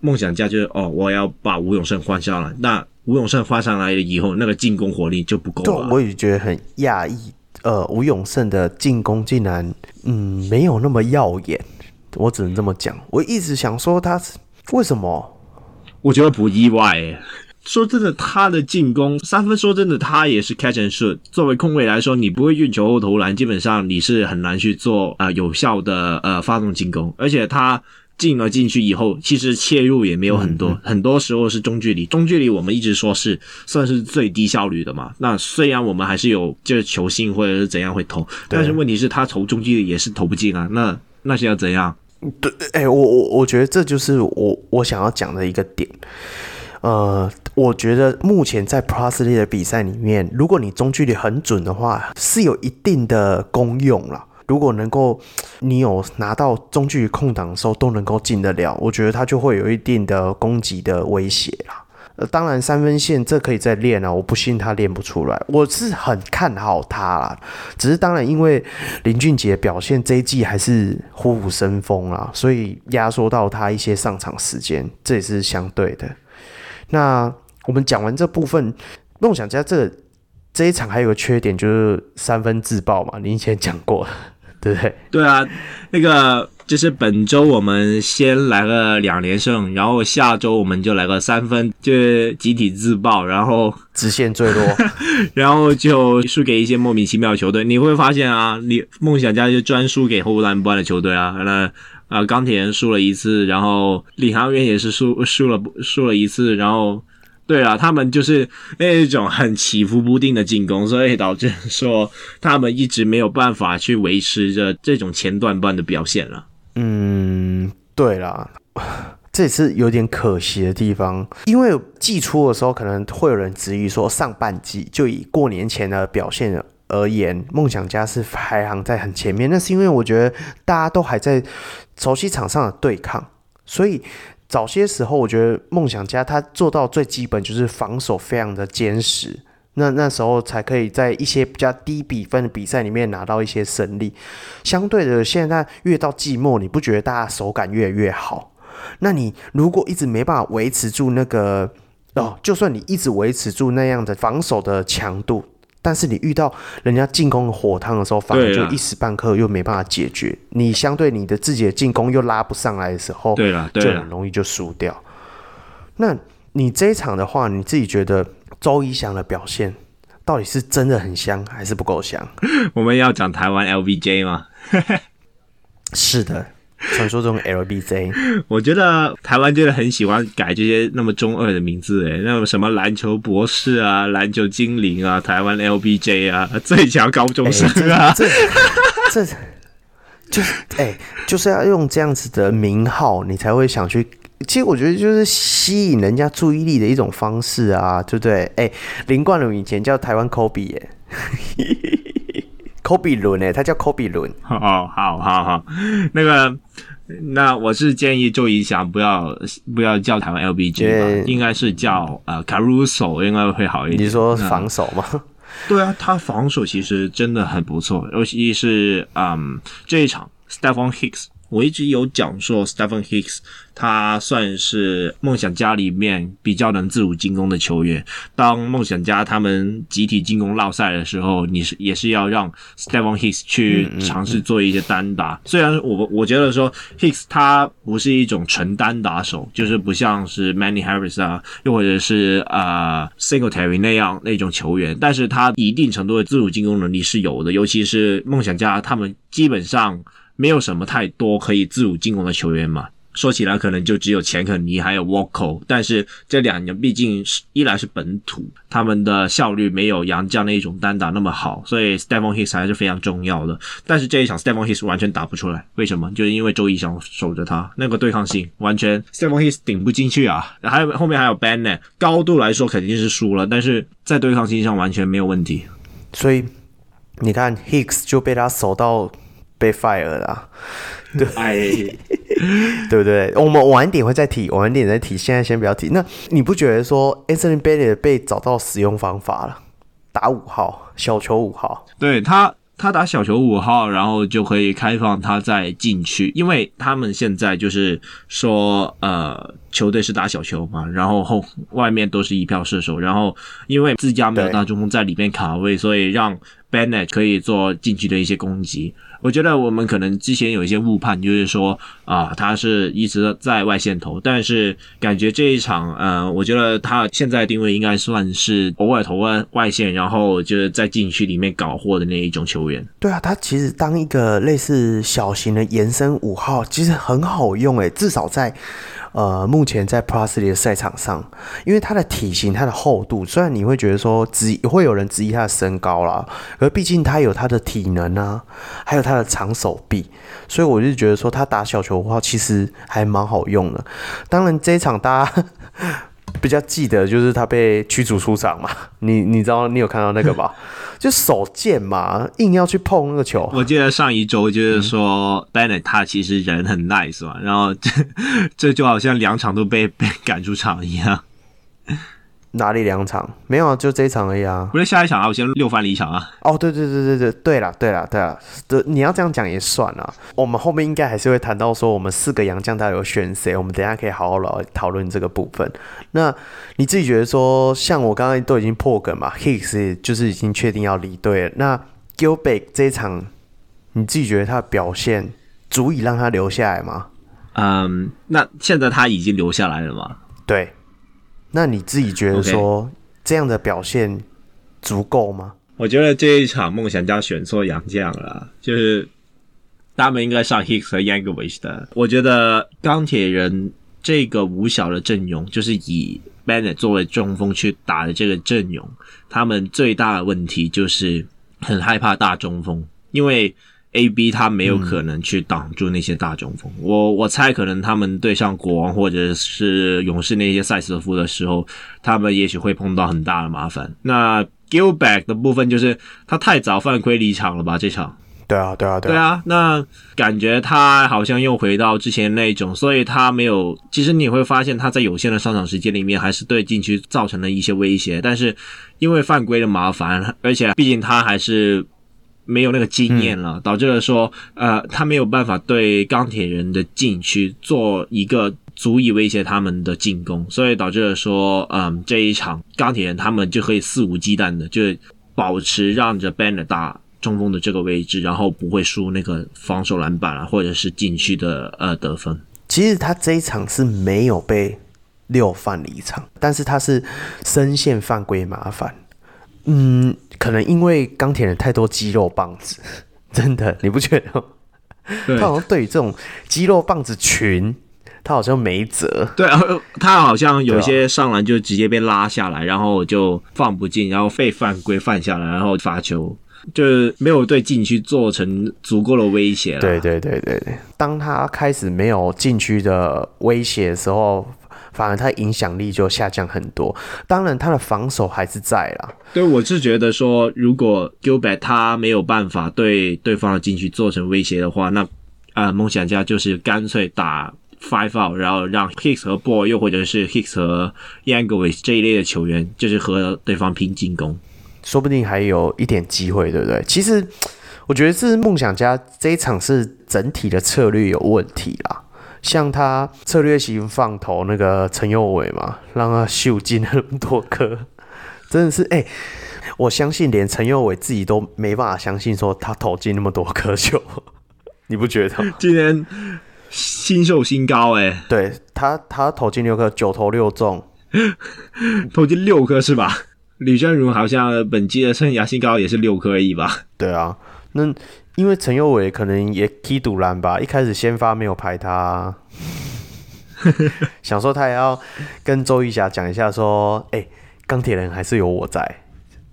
梦想家就是哦，我要把吴永胜换上来，那吴永胜换上来了以后，那个进攻火力就不够了。我也觉得很讶异。呃，吴永胜的进攻竟然，嗯，没有那么耀眼，我只能这么讲。我一直想说他为什么？我觉得不意外。说真的，他的进攻三分，说真的，他也是 catch and shoot。作为控卫来说，你不会运球后投篮，基本上你是很难去做啊、呃、有效的呃发动进攻，而且他。进了进去以后，其实切入也没有很多，嗯嗯，很多时候是中距离。中距离我们一直说是算是最低效率的嘛。那虽然我们还是有就是球星或者是怎样会投，但是问题是他投中距离也是投不进啊。那那是要怎样？对，哎、欸，我我我觉得这就是我我想要讲的一个点。呃，我觉得目前在 League 的比赛里面，如果你中距离很准的话，是有一定的功用了。如果能够，你有拿到中距离空档的时候都能够进得了，我觉得他就会有一定的攻击的威胁啦。呃，当然三分线这可以再练啊，我不信他练不出来。我是很看好他啦，只是当然因为林俊杰表现这一季还是虎虎生风啦，所以压缩到他一些上场时间，这也是相对的。那我们讲完这部分，梦想家这这一场还有个缺点就是三分自爆嘛，你以前讲过。对对啊，那个就是本周我们先来个两连胜，然后下周我们就来个三分，就集体自爆，然后直线坠落，然后就输给一些莫名其妙的球队。你会发现啊，你梦想家就专输给后段班的球队啊，那啊钢铁人输了一次，然后领航员也是输输了输了一次，然后。对啊，他们就是那一种很起伏不定的进攻，所以导致说他们一直没有办法去维持着这种前段段的表现了。嗯，对啦，这也是有点可惜的地方，因为季初的时候可能会有人质疑说，上半季就以过年前的表现而言，梦想家是排行在很前面。那是因为我觉得大家都还在熟悉场上的对抗，所以。早些时候，我觉得梦想家他做到最基本就是防守非常的坚实，那那时候才可以在一些比较低比分的比赛里面拿到一些胜利。相对的，现在越到季末，你不觉得大家手感越来越好？那你如果一直没办法维持住那个哦，就算你一直维持住那样的防守的强度。但是你遇到人家进攻的火烫的时候，反而就一时半刻又没办法解决。你相对你的自己的进攻又拉不上来的时候，对了，就很容易就输掉。那你这一场的话，你自己觉得周一翔的表现到底是真的很香，还是不够香？我们要讲台湾 LBJ 吗？是的。传说中 LBJ，我觉得台湾真的很喜欢改这些那么中二的名字，哎，那么什么篮球博士啊，篮球精灵啊，台湾 LBJ 啊，最强高中生啊，这这，这就是哎、欸，就是要用这样子的名号，你才会想去其实我觉得就是吸引人家注意力的一种方式啊，对不对？哎、欸，林冠伦以前叫台湾科比耶，科比伦诶，他叫科比伦。哦，好好好，那个，那我是建议周怡翔不要不要叫台湾 LBJ 吧，应该是叫呃 Caruso 应该会好一点。你说防守吗？对啊，他防守其实真的很不错，尤其是嗯这一场 Stephon Hicks。我一直有讲说，Stephen Hicks 他算是梦想家里面比较能自主进攻的球员。当梦想家他们集体进攻落赛的时候，你是也是要让 Stephen Hicks 去尝试做一些单打。虽然我我觉得说 Hicks 他不是一种纯单打手，就是不像是 Manny Harris 啊，又或者是呃 Singletary 那样那种球员，但是他一定程度的自主进攻能力是有的。尤其是梦想家他们基本上。没有什么太多可以自主进攻的球员嘛，说起来可能就只有钱肯尼还有沃克，但是这两年毕竟是一来是本土，他们的效率没有杨将那一种单打那么好，所以 Stephon Hicks 还是非常重要的。但是这一场 Stephon Hicks 完全打不出来，为什么？就是因为周仪翔守着他，那个对抗性完全 Stephon Hicks 顶不进去啊。还有后面还有 Bennett，高度来说肯定是输了，但是在对抗性上完全没有问题。所以你看 Hicks 就被他守到。被 fire 了，对，对不对？我们晚一点会再提，晚一点再提，现在先不要提。那你不觉得说 Anthony Bennett 被找到使用方法了？打五号，小球五号，对他，他打小球五号，然后就可以开放他再进去，因为他们现在就是说，呃，球队是打小球嘛，然后后外面都是一票射手，然后因为自家没有大中锋在里面卡位，所以让 Bennett 可以做禁区的一些攻击。我觉得我们可能之前有一些误判，就是说啊，他是一直在外线投，但是感觉这一场，嗯，我觉得他现在定位应该算是偶尔投外外线，然后就是在禁区里面搞货的那一种球员。对啊，他其实当一个类似小型的延伸五号，其实很好用诶，至少在。呃，目前在 Plus 里的赛场上，因为他的体型、他的厚度，虽然你会觉得说质会有人质疑他的身高啦，而毕竟他有他的体能啊，还有他的长手臂，所以我就觉得说他打小球的话，其实还蛮好用的。当然这一场大家 比较记得就是他被驱逐出场嘛，你你知道你有看到那个吧？就手贱嘛，硬要去碰那个球。我记得上一周就是说，Bennett 他其实人很 nice 嘛，然后这 这就好像两场都被被赶出场一样。哪里两场？没有啊，就这一场而已啊。不是下一场啊，我先六番离场啊。哦，对对对对对，对了对了对了，对，你要这样讲也算了。我们后面应该还是会谈到说，我们四个洋将到底有选谁？我们等一下可以好好来讨论这个部分。那你自己觉得说，像我刚刚都已经破梗嘛，Hicks 就是已经确定要离队了。那 Gilbert 这一场，你自己觉得他的表现足以让他留下来吗？嗯，那现在他已经留下来了吗？对。那你自己觉得说这样的表现足够吗？我觉得这一场梦想家选错洋将了，就是他们应该上 Hicks 和 Yankovic 的。我觉得钢铁人这个五小的阵容，就是以 Bennett 作为中锋去打的这个阵容，他们最大的问题就是很害怕大中锋，因为。A B 他没有可能去挡住那些大中锋，嗯、我我猜可能他们对上国王或者是勇士那些塞斯夫的时候，他们也许会碰到很大的麻烦。那 Gilback 的部分就是他太早犯规离场了吧？这场。对啊，对啊，对啊。对啊，那感觉他好像又回到之前那种，所以他没有。其实你会发现他在有限的上场时间里面，还是对禁区造成了一些威胁，但是因为犯规的麻烦，而且毕竟他还是。没有那个经验了，导致了说，呃，他没有办法对钢铁人的禁区做一个足以威胁他们的进攻，所以导致了说，嗯、呃，这一场钢铁人他们就可以肆无忌惮的就保持让着 Bennett 打中锋的这个位置，然后不会输那个防守篮板啊，或者是禁区的呃得分。其实他这一场是没有被六犯离场，但是他是深陷犯规麻烦。嗯，可能因为钢铁人太多肌肉棒子，真的，你不觉得吗？他好像对于这种肌肉棒子群，他好像没辙。对啊，他好像有些上篮就直接被拉下来，然后就放不进，然后被犯规犯下来，然后罚球。就是没有对禁区做成足够的威胁了。对对对对对，当他开始没有禁区的威胁的时候，反而他影响力就下降很多。当然，他的防守还是在啦。对，我是觉得说，如果 Gilbert 他没有办法对对方的禁区做成威胁的话，那啊、呃，梦想家就是干脆打 five out，然后让 Hicks 和 Boy 又或者是 Hicks 和 Yangovic 这一类的球员，就是和对方拼进攻。说不定还有一点机会，对不对？其实我觉得是梦想家这一场是整体的策略有问题啦。像他策略型放投那个陈佑伟嘛，让他秀进那么多颗，真的是哎、欸，我相信连陈佑伟自己都没办法相信说他投进那么多颗球，你不觉得？今天新秀新高哎、欸，对他他投进六颗，九投六中，投进六颗是吧？吕政儒好像本季的生涯新高也是六颗而已吧？对啊，那。因为陈佑伟可能也踢赌篮吧，一开始先发没有拍他，想说他也要跟周瑜霞讲一下，说，哎，钢铁人还是有我在，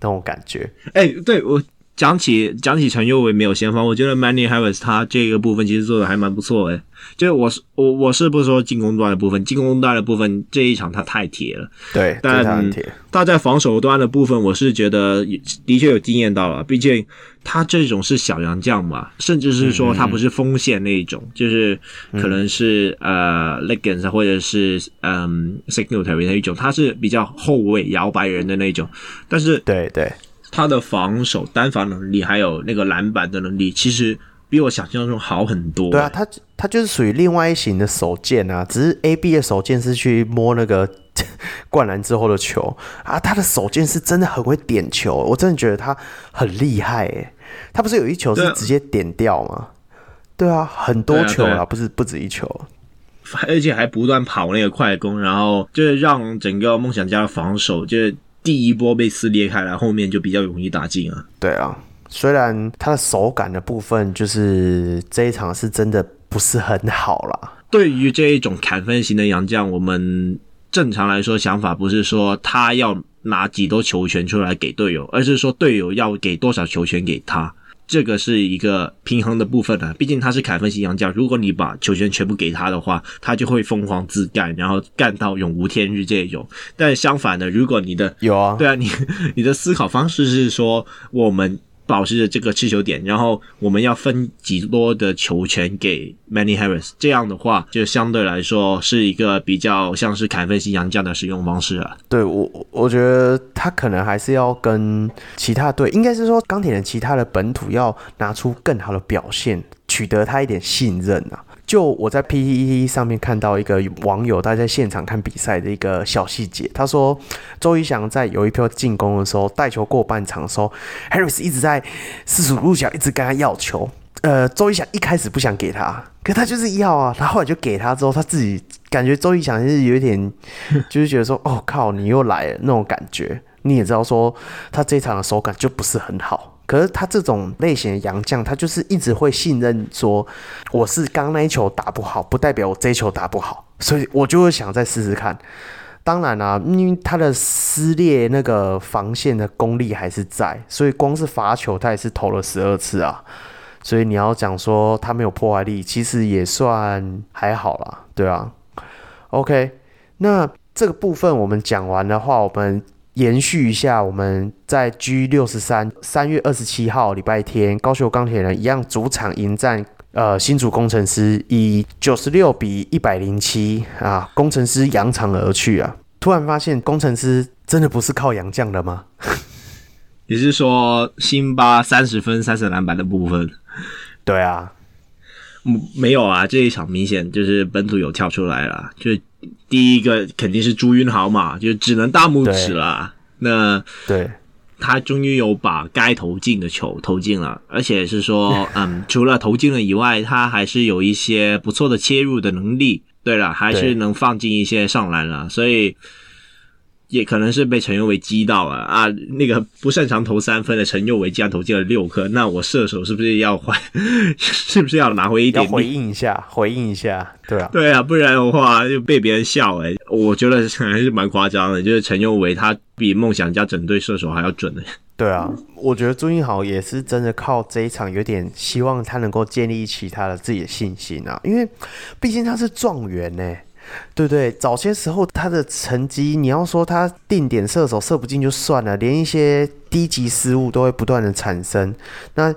那种感觉。哎，对我讲起讲起陈佑维没有先发，我觉得 Manny Harris 他这个部分其实做的还蛮不错诶。就是我是我我是不说进攻端的部分，进攻端的部分这一场他太铁了，对，但他在防守端的部分，我是觉得的确有惊艳到了。毕竟他这种是小洋将嘛，甚至是说他不是锋线那一种，嗯、就是可能是、嗯、呃 Liggins 或者是嗯 Singletary 那一种，他是比较后卫摇摆人的那种。但是对对，他的防守单防能力还有那个篮板的能力，其实。比我想象中好很多。对啊，他他就是属于另外一型的手剑啊，只是 A B 的手剑是去摸那个 灌篮之后的球啊，他的手剑是真的很会点球，我真的觉得他很厉害诶。他不是有一球是直接点掉吗？对啊，很多球啊，不是不止一球，而且还不断跑那个快攻，然后就是让整个梦想家的防守就是第一波被撕裂开来，后面就比较容易打进啊。对啊。虽然他的手感的部分，就是这一场是真的不是很好啦。对于这一种砍分型的洋将，我们正常来说想法不是说他要拿几多球权出来给队友，而是说队友要给多少球权给他。这个是一个平衡的部分啊。毕竟他是凯分型洋将，如果你把球权全部给他的话，他就会疯狂自干，然后干到永无天日这种。但相反的，如果你的有啊，对啊，你你的思考方式是说我们。保持着这个持球点，然后我们要分几多的球权给 Many Harris，这样的话就相对来说是一个比较像是砍分西洋将的使用方式了。对，我我觉得他可能还是要跟其他队，应该是说钢铁人其他的本土要拿出更好的表现，取得他一点信任啊。就我在 PTT 上面看到一个网友他在现场看比赛的一个小细节，他说周仪翔在有一票进攻的时候带球过半场的时候，Harris 一直在四十五度角一直跟他要球，呃，周仪翔一开始不想给他，可他就是要啊，他后来就给他之后，他自己感觉周仪翔是有点 就是觉得说，哦靠，你又来了那种感觉，你也知道说他这场的手感就不是很好。可是他这种类型的洋将，他就是一直会信任说，我是刚那一球打不好，不代表我这一球打不好，所以我就会想再试试看。当然啦、因为他的撕裂那个防线的功力还是在，所以光是罚球他也是投了十二次啊。所以你要讲说他没有破坏力，其实也算还好啦，对啊。OK，那这个部分我们讲完的话，我们。延续一下，我们在 G 六十三三月二十七号礼拜天，高雄钢铁人一样主场迎战呃新竹工程师，以九十六比一百零七啊，工程师扬长而去啊！突然发现工程师真的不是靠洋将的吗？你是说辛巴三十分三十篮板的部分？对啊，没有啊，这一场明显就是本土有跳出来了，就。第一个肯定是朱云豪嘛，就只能大拇指了。那对，他终于有把该投进的球投进了，而且是说，嗯，除了投进了以外，他还是有一些不错的切入的能力。对了，还是能放进一些上篮了，所以。也可能是被陈佑维击到了啊！那个不擅长投三分的陈佑维竟然投进了六颗，那我射手是不是要还？是不是要拿回一点？回应一下，回应一下，对啊，对啊，不然的话就被别人笑诶、欸、我觉得还是蛮夸张的，就是陈佑维他比梦想家整队射手还要准的。对啊，我觉得朱英豪也是真的靠这一场，有点希望他能够建立起他的自己的信心啊，因为毕竟他是状元呢。对对，早些时候他的成绩，你要说他定点射手射不进就算了，连一些低级失误都会不断的产生。那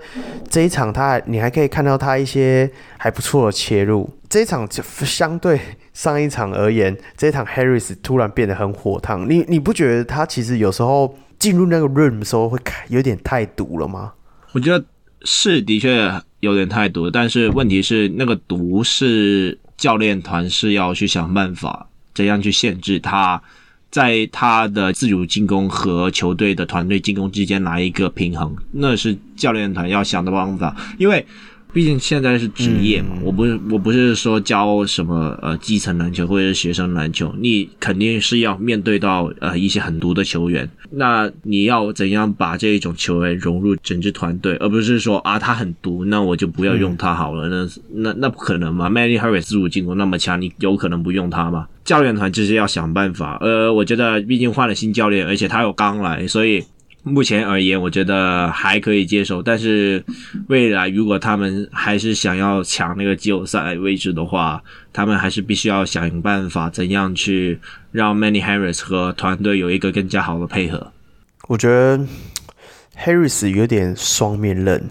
这一场他，你还可以看到他一些还不错的切入。这一场就相对上一场而言，这一场 Harris 突然变得很火烫。你你不觉得他其实有时候进入那个 room 的时候会开有点太毒了吗？我觉得是的确有点太毒，但是问题是那个毒是。教练团是要去想办法，怎样去限制他，在他的自主进攻和球队的团队进攻之间拿一个平衡，那是教练团要想的办法，因为。毕竟现在是职业嘛，我不是我不是说教什么呃基层篮球或者是学生篮球，你肯定是要面对到呃一些很毒的球员，那你要怎样把这一种球员融入整支团队，而不是说啊他很毒，那我就不要用他好了，那那那不可能嘛？Manny Harris 自主进攻那么强，你有可能不用他吗？教练团就是要想办法，呃，我觉得毕竟换了新教练，而且他又刚来，所以。目前而言，我觉得还可以接受。但是未来如果他们还是想要抢那个季后赛位置的话，他们还是必须要想办法怎样去让 Many Harris 和团队有一个更加好的配合。我觉得 Harris 有点双面刃，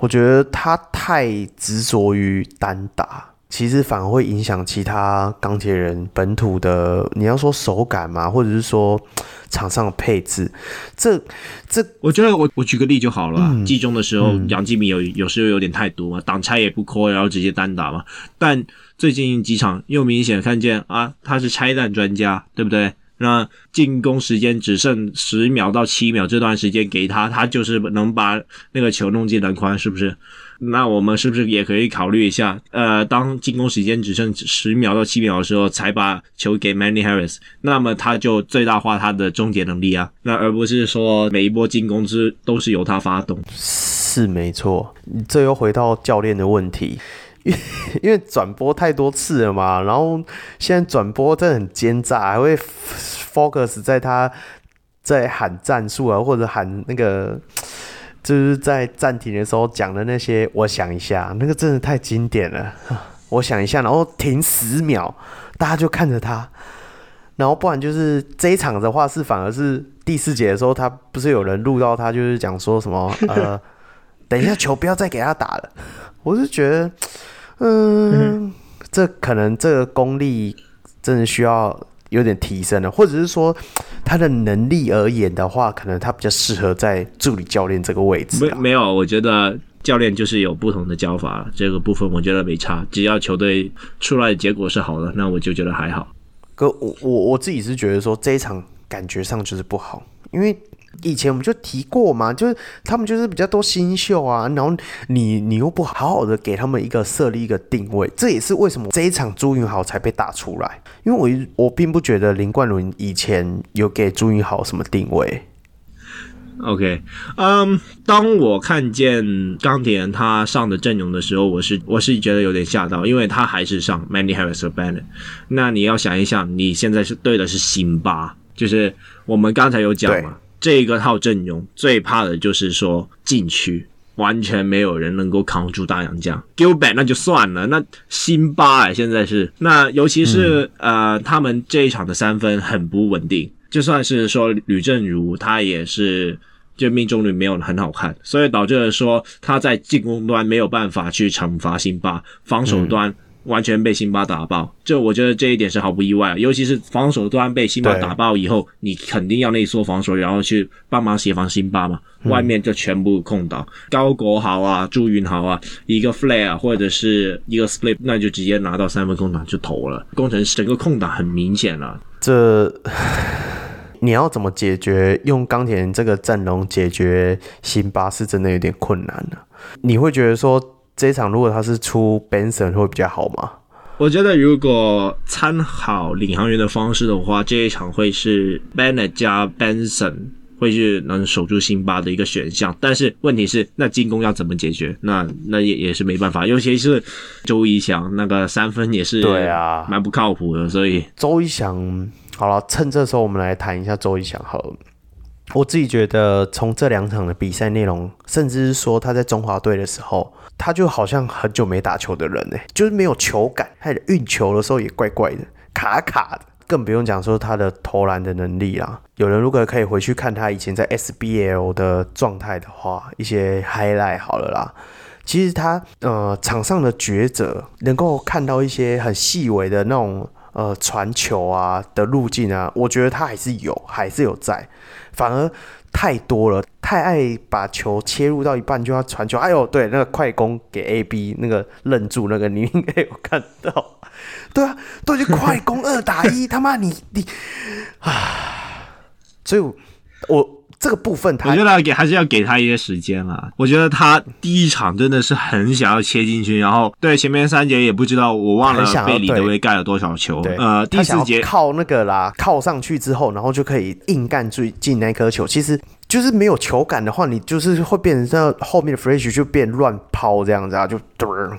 我觉得他太执着于单打。其实反而会影响其他钢铁人本土的，你要说手感嘛，或者是说场上的配置，这这，我觉得我我举个例就好了。嗯、季中的时候，杨继明有有时候有点太多嘛，挡拆也不抠，然后直接单打嘛。但最近几场又明显看见啊，他是拆弹专家，对不对？那进攻时间只剩十秒到七秒这段时间给他，他就是能把那个球弄进篮筐，是不是？那我们是不是也可以考虑一下？呃，当进攻时间只剩十秒到七秒的时候，才把球给 Manny Harris，那么他就最大化他的终结能力啊。那而不是说每一波进攻之都是由他发动。是没错，这又回到教练的问题，因为转播太多次了嘛，然后现在转播真的很奸诈，还会 focus 在他在喊战术啊，或者喊那个。就是在暂停的时候讲的那些，我想一下，那个真的太经典了。我想一下，然后停十秒，大家就看着他。然后不然就是这一场的话，是反而是第四节的时候，他不是有人录到他，就是讲说什么 呃，等一下球不要再给他打了。我是觉得，嗯，这可能这个功力真的需要有点提升了，或者是说。他的能力而言的话，可能他比较适合在助理教练这个位置。没没有，我觉得教练就是有不同的教法，这个部分我觉得没差。只要球队出来的结果是好的，那我就觉得还好。哥我我我自己是觉得说这一场感觉上就是不好，因为。以前我们就提过嘛，就是他们就是比较多新秀啊，然后你你又不好好的给他们一个设立一个定位，这也是为什么这一场朱云豪才被打出来，因为我我并不觉得林冠伦以前有给朱云豪什么定位。OK，嗯、um，当我看见钢铁人他上的阵容的时候，我是我是觉得有点吓到，因为他还是上 Manny Harris 和 Bennett。那你要想一想，你现在是对的是辛巴，就是我们刚才有讲嘛。这个套阵容最怕的就是说禁区完全没有人能够扛住大洋将，Gilbert 那就算了，那辛巴哎现在是。那尤其是、嗯、呃他们这一场的三分很不稳定，就算是说吕正如他也是就命中率没有很好看，所以导致了说他在进攻端没有办法去惩罚辛巴，防守端。嗯完全被辛巴打爆，这我觉得这一点是毫不意外，尤其是防守端被辛巴打爆以后，你肯定要内缩防守，然后去帮忙协防辛巴嘛。外面就全部空档，嗯、高国豪啊、朱云豪啊，一个 flare 或者是一个 split，那就直接拿到三分空档就投了。工程师整个空档很明显了，这你要怎么解决？用钢铁人这个阵容解决辛巴是真的有点困难了。你会觉得说？这一场如果他是出 Benson 会比较好吗？我觉得如果参考领航员的方式的话，这一场会是 Bennett 加 Benson 会是能守住辛巴的一个选项。但是问题是，那进攻要怎么解决？那那也也是没办法。尤其是周一翔那个三分也是对啊，蛮不靠谱的。所以周一翔好了，趁这时候我们来谈一下周一翔好了。我自己觉得从这两场的比赛内容，甚至是说他在中华队的时候，他就好像很久没打球的人呢，就是没有球感，他运球的时候也怪怪的，卡卡的。更不用讲说他的投篮的能力啦。有人如果可以回去看他以前在 SBL 的状态的话，一些 highlight 好了啦。其实他呃场上的抉择，能够看到一些很细微的那种呃传球啊的路径啊，我觉得他还是有，还是有在。反而太多了，太爱把球切入到一半就要传球。哎呦，对，那个快攻给 AB 那个愣住那个，你应该有看到。对啊，都是快攻二打一，他妈你你啊！所以我，我这个部分他，我觉得要给还是要给他一些时间啊。我觉得他第一场真的是很想要切进去，然后对前面三节也不知道，我忘了被李德威盖了多少球。呃，第四节靠那个啦，靠上去之后，然后就可以硬干最进那颗球。其实。就是没有球感的话，你就是会变成这后面的 Fresh 就变乱抛这样子啊，就嘟儿，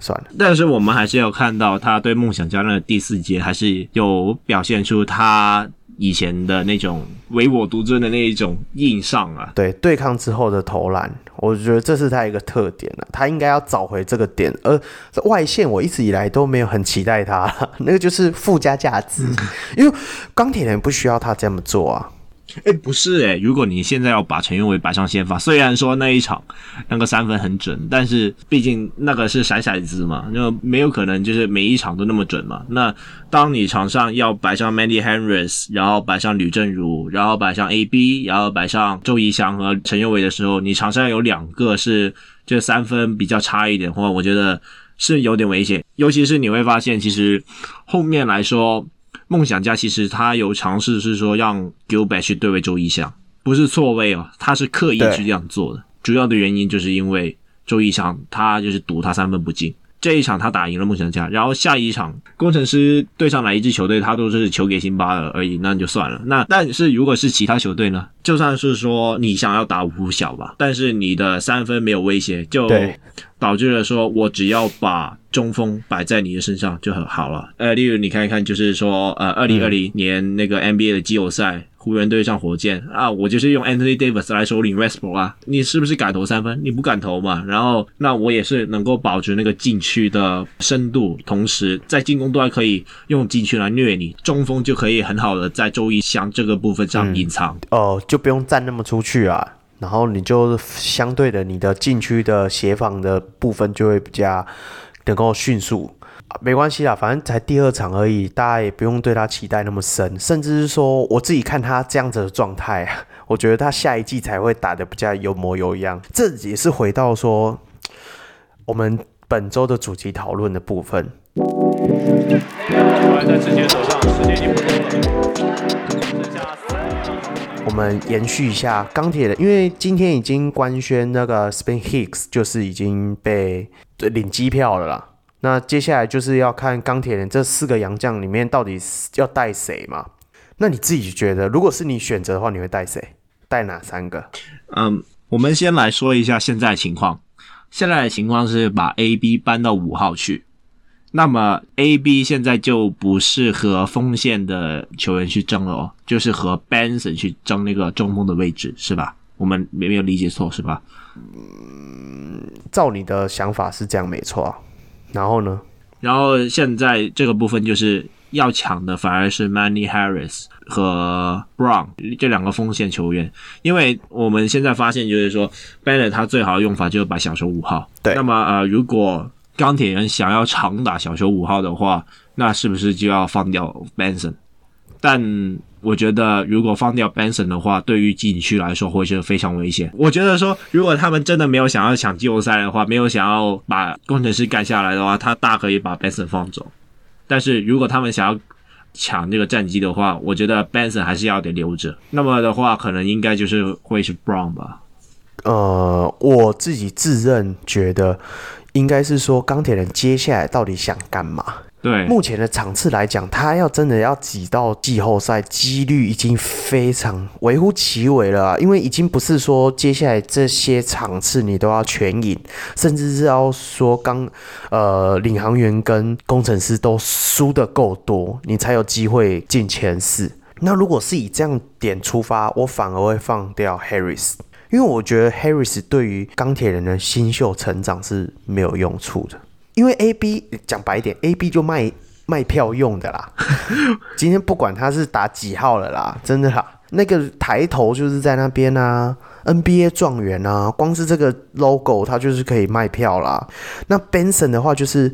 算了。但是我们还是要看到他对梦想家那第四节还是有表现出他以前的那种唯我独尊的那一种硬上啊。对，对抗之后的投篮，我觉得这是他一个特点了。他应该要找回这个点。而外线我一直以来都没有很期待他，那个就是附加价值，因为钢铁人不需要他这么做啊。哎，不是哎，如果你现在要把陈宥维摆上先发，虽然说那一场那个三分很准，但是毕竟那个是骰骰子嘛，那没有可能就是每一场都那么准嘛。那当你场上要摆上 Mandy Harris，然后摆上吕政儒，然后摆上 AB，然后摆上周怡翔和陈宥维的时候，你场上有两个是这三分比较差一点的话，我觉得是有点危险。尤其是你会发现，其实后面来说。梦想家其实他有尝试是说让 Gilbert 去对位周一翔，不是错位哦，他是刻意去这样做的。主要的原因就是因为周一翔他就是赌他三分不进，这一场他打赢了梦想家，然后下一场工程师对上哪一支球队，他都是球给辛巴了而已，那就算了。那但是如果是其他球队呢？就算是说你想要打五小吧，但是你的三分没有威胁，就导致了说我只要把。中锋摆在你的身上就很好了。呃，例如你看一看，就是说，呃，二零二零年那个 NBA 的季后赛，湖人对上火箭啊，我就是用 Anthony Davis 来首领 Westbrook 啊，你是不是敢投三分？你不敢投嘛。然后，那我也是能够保持那个禁区的深度，同时在进攻端可以用禁区来虐你，中锋就可以很好的在周仪翔这个部分上隐藏。哦、嗯呃，就不用站那么出去啊，然后你就相对的，你的禁区的协防的部分就会比较。能够迅速，没关系啦，反正才第二场而已，大家也不用对他期待那么深。甚至是说，我自己看他这样子的状态，我觉得他下一季才会打得比较有模有样。这也是回到说我们本周的主题讨论的部分。我们延续一下钢铁人，因为今天已经官宣那个 Spin Hicks 就是已经被。领机票了啦，那接下来就是要看钢铁人这四个洋将里面到底要带谁嘛？那你自己觉得，如果是你选择的话，你会带谁？带哪三个？嗯，我们先来说一下现在情况。现在的情况是把 AB 搬到五号去，那么 AB 现在就不是和锋线的球员去争了哦，就是和 Benson 去争那个中锋的位置，是吧？我们没没有理解错，是吧？嗯，照你的想法是这样没错啊，然后呢？然后现在这个部分就是要抢的反而是 Manny Harris 和 Brown 这两个锋线球员，因为我们现在发现就是说 Bennett 他最好的用法就是把小球五号。对。那么呃，如果钢铁人想要长打小球五号的话，那是不是就要放掉 Benson？但我觉得，如果放掉 Benson 的话，对于禁区来说会是非常危险。我觉得说，如果他们真的没有想要抢季后赛的话，没有想要把工程师干下来的话，他大可以把 Benson 放走。但是如果他们想要抢这个战绩的话，我觉得 Benson 还是要得留着。那么的话，可能应该就是会是 Brown 吧。呃，我自己自认觉得，应该是说钢铁人接下来到底想干嘛？对，目前的场次来讲，他要真的要挤到季后赛，几率已经非常微乎其微了啊。因为已经不是说接下来这些场次你都要全赢，甚至是要说刚呃领航员跟工程师都输的够多，你才有机会进前四。那如果是以这样点出发，我反而会放掉 Harris，因为我觉得 Harris 对于钢铁人的新秀成长是没有用处的。因为 AB 讲白一点，AB 就卖卖票用的啦。今天不管他是打几号了啦，真的啦，那个抬头就是在那边啊。NBA 状元啊，光是这个 logo，它就是可以卖票啦。那 Benson 的话，就是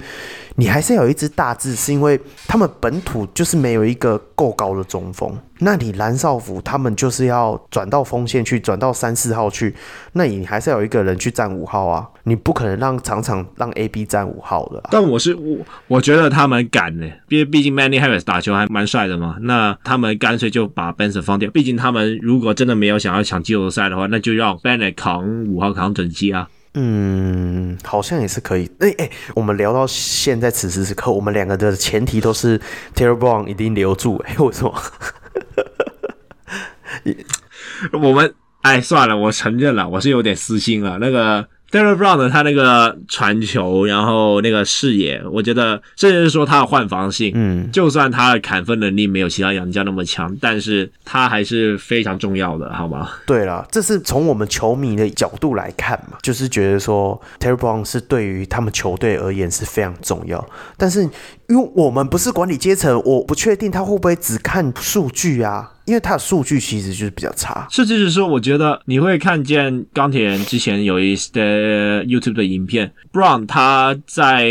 你还是有一只大字，是因为他们本土就是没有一个够高的中锋。那你蓝少辅他们就是要转到锋线去，转到三四号去，那你还是要有一个人去站五号啊。你不可能让场场让 AB 站五号的。但我是我，我觉得他们敢呢，因为毕竟 Manny Harris 打球还蛮帅的嘛。那他们干脆就把 Benson 放掉。毕竟他们如果真的没有想要抢季后赛的话，那就让 Bennett 扛五号扛整机啊。嗯，好像也是可以。哎、欸、哎、欸，我们聊到现在此时此刻，我们两个的前提都是 Taylor Brown 一定留住。哎、欸，为什么？我们哎，算了，我承认了，我是有点私心了。那个。Terry Brown 的他那个传球，然后那个视野，我觉得甚至是说他的换防性，嗯，就算他的砍分能力没有其他洋将那么强，但是他还是非常重要的，好吗？对了，这是从我们球迷的角度来看嘛，就是觉得说 Terry Brown 是对于他们球队而言是非常重要，但是因为我们不是管理阶层，我不确定他会不会只看数据啊。因为他的数据其实就是比较差，甚至是说，我觉得你会看见钢铁人之前有一些 YouTube 的影片，Brown 他在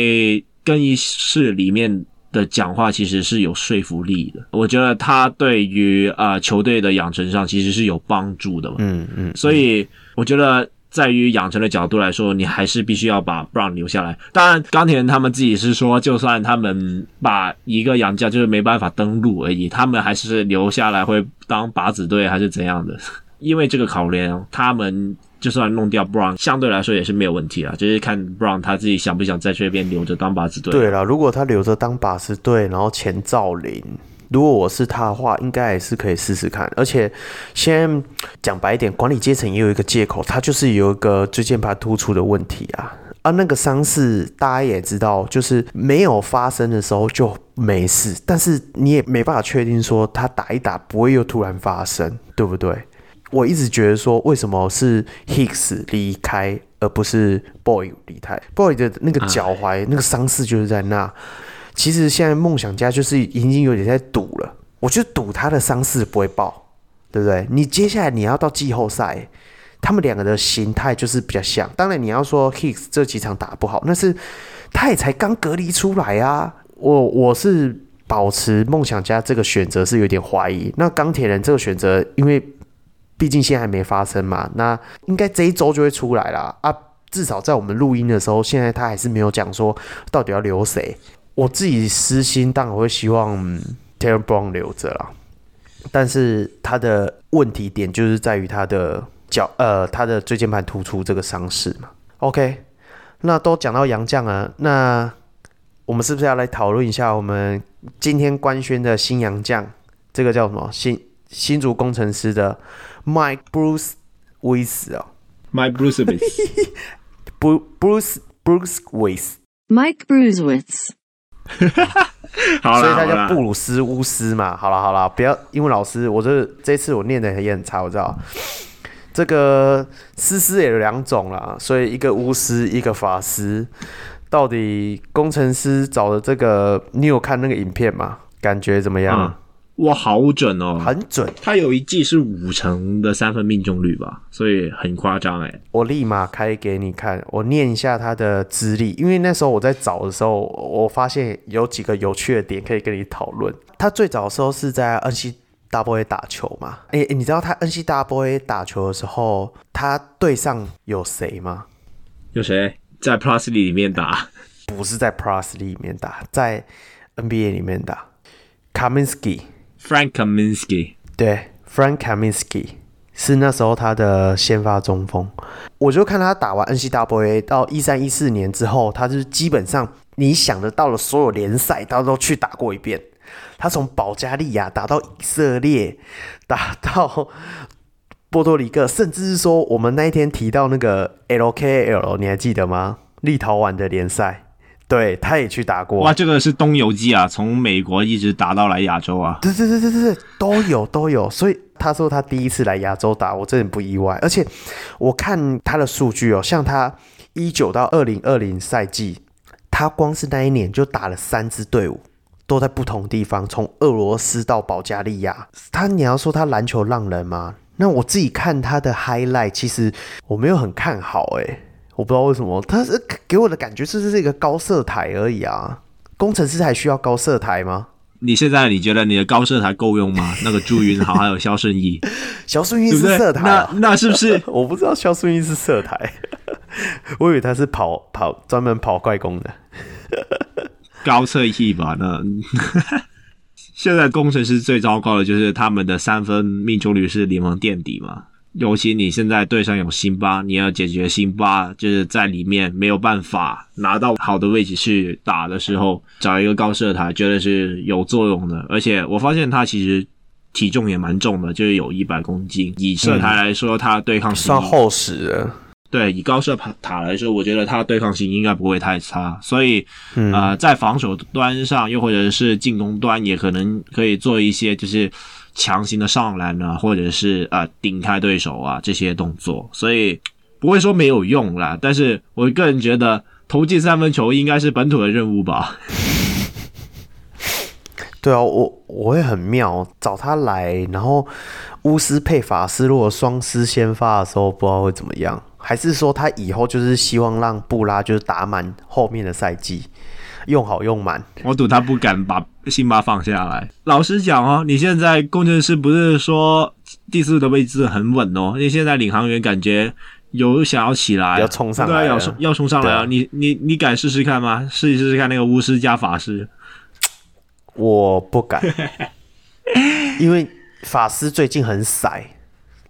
更衣室里面的讲话其实是有说服力的。我觉得他对于啊、呃、球队的养成上其实是有帮助的嘛。嗯嗯，所以我觉得。在于养成的角度来说，你还是必须要把 Brown 留下来。当然，钢铁人他们自己是说，就算他们把一个洋将就是没办法登陆而已，他们还是留下来会当靶子队还是怎样的？因为这个考量，他们就算弄掉 Brown，相对来说也是没有问题啊。就是看 Brown 他自己想不想在这边留着当靶子队。对了，如果他留着当靶子队，然后钱照领。如果我是他的话，应该也是可以试试看。而且，先讲白一点，管理阶层也有一个借口，他就是有一个椎间盘突出的问题啊。啊，那个伤势大家也知道，就是没有发生的时候就没事，但是你也没办法确定说他打一打不会又突然发生，对不对？我一直觉得说，为什么是 Hicks 离开，而不是 Boyd 离开？Boyd 的那个脚踝那个伤势就是在那。其实现在梦想家就是已经有点在赌了，我就赌他的伤势不会爆，对不对？你接下来你要到季后赛，他们两个的形态就是比较像。当然你要说 Hicks 这几场打不好，那是他也才刚隔离出来啊。我我是保持梦想家这个选择是有点怀疑。那钢铁人这个选择，因为毕竟现在还没发生嘛，那应该这一周就会出来了啊。至少在我们录音的时候，现在他还是没有讲说到底要留谁。我自己私心当然会希望 Taylor Brown 留着啦，但是他的问题点就是在于他的脚，呃，他的椎间盘突出这个伤势嘛。OK，那都讲到洋将了，那我们是不是要来讨论一下我们今天官宣的新洋将？这个叫什么？新新竹工程师的 Mike Bruce Weiss 啊，Mike Bruce Weiss，Bruce Bruce Weiss，Mike Bruce Weiss。好所以他叫布鲁斯乌斯嘛。好了好了，不要英文老师，我这这次我念的也很差，我知道。这个思思也有两种啦，所以一个巫师，一个法师。到底工程师找的这个，你有看那个影片吗？感觉怎么样？嗯哇，好准哦，很准。他有一季是五成的三分命中率吧，所以很夸张哎。我立马开给你看，我念一下他的资历，因为那时候我在找的时候，我发现有几个有趣的点可以跟你讨论。他最早的时候是在 N C W A 打球嘛？哎、欸，你知道他 N C W A 打球的时候，他队上有谁吗？有谁在 Plus 里面打？不是在 Plus 里面打，在 NBA 里面打。Kaminsky。Frank Kaminsky，对，Frank Kaminsky 是那时候他的先发中锋。我就看他打完 NCAA 到一三一四年之后，他就基本上你想得到的所有联赛，他都去打过一遍。他从保加利亚打到以色列，打到波多黎各，甚至是说我们那一天提到那个 LKL，你还记得吗？立陶宛的联赛对，他也去打过。哇，这个是东游记啊，从美国一直打到来亚洲啊。对对对对对，都有都有。所以他说他第一次来亚洲打，我真的不意外。而且我看他的数据哦，像他一九到二零二零赛季，他光是那一年就打了三支队伍，都在不同地方，从俄罗斯到保加利亚。他你要说他篮球浪人吗？那我自己看他的 highlight，其实我没有很看好诶。我不知道为什么，他是给我的感觉就是一个高射台而已啊。工程师还需要高射台吗？你现在你觉得你的高射台够用吗？那个朱云豪还有肖顺义，肖顺义是射台、啊，那那是不是？我不知道肖顺义是射台，我以为他是跑跑专门跑快攻的高侧翼吧？那现在工程师最糟糕的就是他们的三分命中率是联盟垫底嘛。尤其你现在队上有辛巴，你要解决辛巴就是在里面没有办法拿到好的位置去打的时候，找一个高射台，绝对是有作用的。而且我发现他其实体重也蛮重的，就是有一百公斤。以射台来说，他对抗性算厚实的。对，以高射塔来说，我觉得他对抗性应该不会太差。所以，呃，在防守端上，又或者是进攻端，也可能可以做一些就是。强行的上篮啊，或者是啊顶开对手啊这些动作，所以不会说没有用啦。但是我个人觉得投进三分球应该是本土的任务吧。对啊，我我会很妙找他来，然后巫师配法师，如果双师先发的时候，不知道会怎么样，还是说他以后就是希望让布拉就是打满后面的赛季。用好用满，我赌他不敢把辛巴放下来。老实讲哦，你现在工程师不是说第四的位置很稳哦，因为现在领航员感觉有想要起来，要冲上来，对，要冲要冲上来啊！你你你敢试试看吗？试一试试看那个巫师加法师，我不敢，因为法师最近很塞。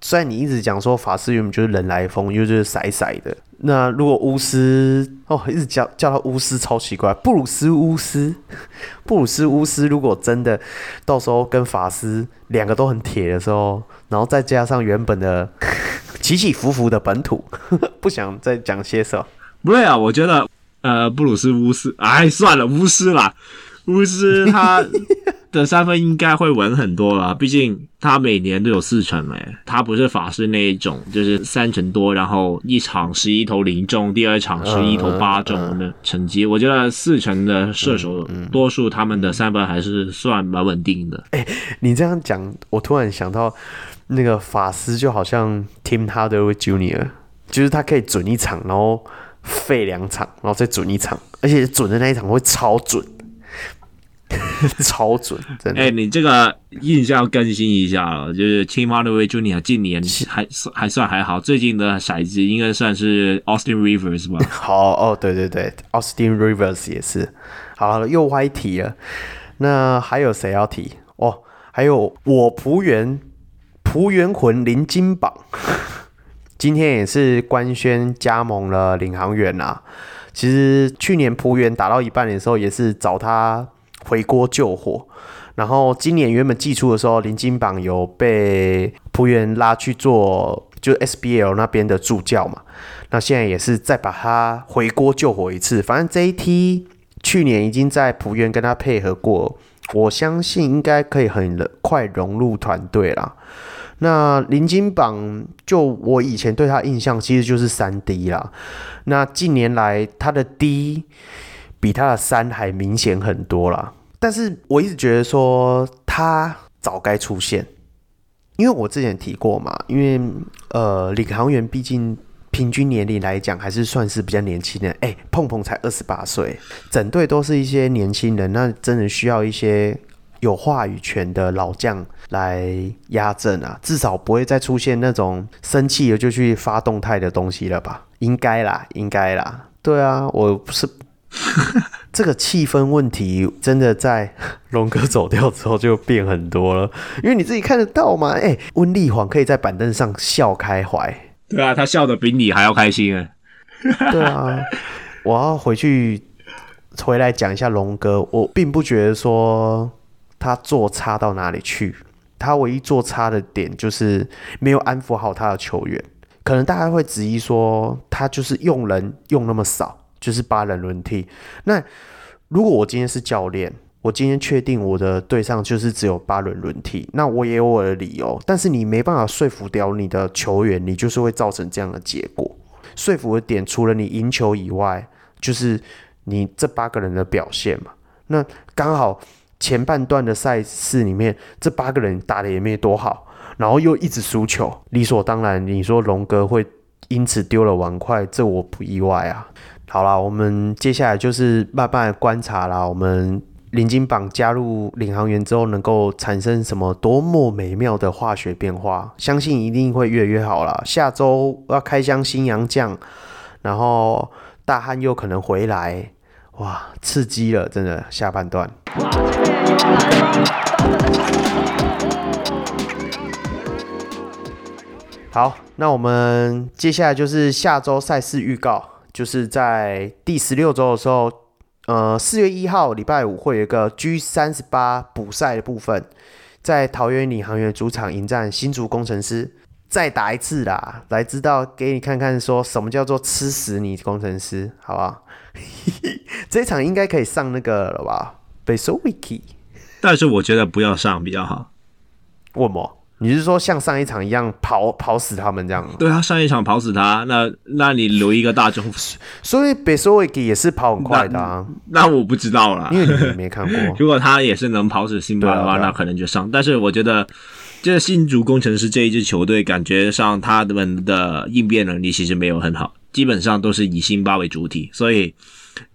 虽然你一直讲说法师原本就是人来疯，又就是骰骰的。那如果巫师哦，一直叫叫他巫师超奇怪。布鲁斯巫师，布鲁斯巫师，如果真的到时候跟法师两个都很铁的时候，然后再加上原本的 起起伏伏的本土，不想再讲些什么。不对啊，我觉得呃，布鲁斯巫师，哎，算了，巫师啦，巫师他。的三分应该会稳很多了，毕竟他每年都有四成诶，他不是法师那一种，就是三成多，然后一场十一投零中，第二场十一投八中的成绩。我觉得四成的射手，多数他们的三分还是算蛮稳定的。哎，你这样讲，我突然想到那个法师就好像 Tim Hardaway Junior，就是他可以准一场，然后废两场，然后再准一场，而且准的那一场会超准。超准，真的。哎、欸，你这个印象更新一下了，就是 Tim Hardaway Junior 近年还算还算还好，最近的骰子应该算是 Austin Rivers 吧？好哦，对对对，Austin Rivers 也是。好了，又歪题了。那还有谁要提？哦，还有我蒲园蒲园魂林金榜，今天也是官宣加盟了领航员啊。其实去年蒲园打到一半的时候，也是找他。回锅救火，然后今年原本寄出的时候，林金榜有被璞园拉去做，就 SBL 那边的助教嘛。那现在也是再把他回锅救火一次。反正 JT 去年已经在璞园跟他配合过，我相信应该可以很快融入团队啦。那林金榜就我以前对他印象其实就是三 D 啦。那近年来他的 D。比他的三还明显很多啦，但是我一直觉得说他早该出现，因为我之前提过嘛，因为呃领航员毕竟平均年龄来讲还是算是比较年轻的，哎、碰碰才二十八岁，整队都是一些年轻人，那真的需要一些有话语权的老将来压阵啊，至少不会再出现那种生气了就去发动态的东西了吧？应该啦，应该啦，对啊，我不是。这个气氛问题真的在龙哥走掉之后就变很多了，因为你自己看得到嘛。哎，温丽煌可以在板凳上笑开怀，对啊，他笑得比你还要开心哎。对啊，我要回去回来讲一下龙哥，我并不觉得说他做差到哪里去，他唯一做差的点就是没有安抚好他的球员，可能大家会质疑说他就是用人用那么少。就是八人轮替。那如果我今天是教练，我今天确定我的对上就是只有八人轮替，那我也有我的理由。但是你没办法说服掉你的球员，你就是会造成这样的结果。说服的点除了你赢球以外，就是你这八个人的表现嘛。那刚好前半段的赛事里面，这八个人打得也没多好，然后又一直输球，理所当然，你说龙哥会因此丢了碗筷，这我不意外啊。好啦，我们接下来就是慢慢观察啦。我们领金榜加入领航员之后，能够产生什么多么美妙的化学变化？相信一定会越来越好啦。下周要开箱新洋将，然后大汉又可能回来，哇，刺激了，真的下半段。好，那我们接下来就是下周赛事预告。就是在第十六周的时候，呃，四月一号礼拜五会有一个 G 三十八补赛的部分，在桃园领航员主场迎战新竹工程师，再打一次啦，来知道给你看看说什么叫做吃死你工程师，好不好？这一场应该可以上那个了吧？北首 Wiki，但是我觉得不要上比较好。为什么？你是说像上一场一样跑跑死他们这样？对啊，上一场跑死他，那那你留一个大中，所以贝索维奇也是跑很快的啊那。那我不知道了，因为你没看过。如果他也是能跑死辛巴的话，那可能就上。但是我觉得，这新竹工程师这一支球队，感觉上他们的应变能力其实没有很好，基本上都是以辛巴为主体。所所以，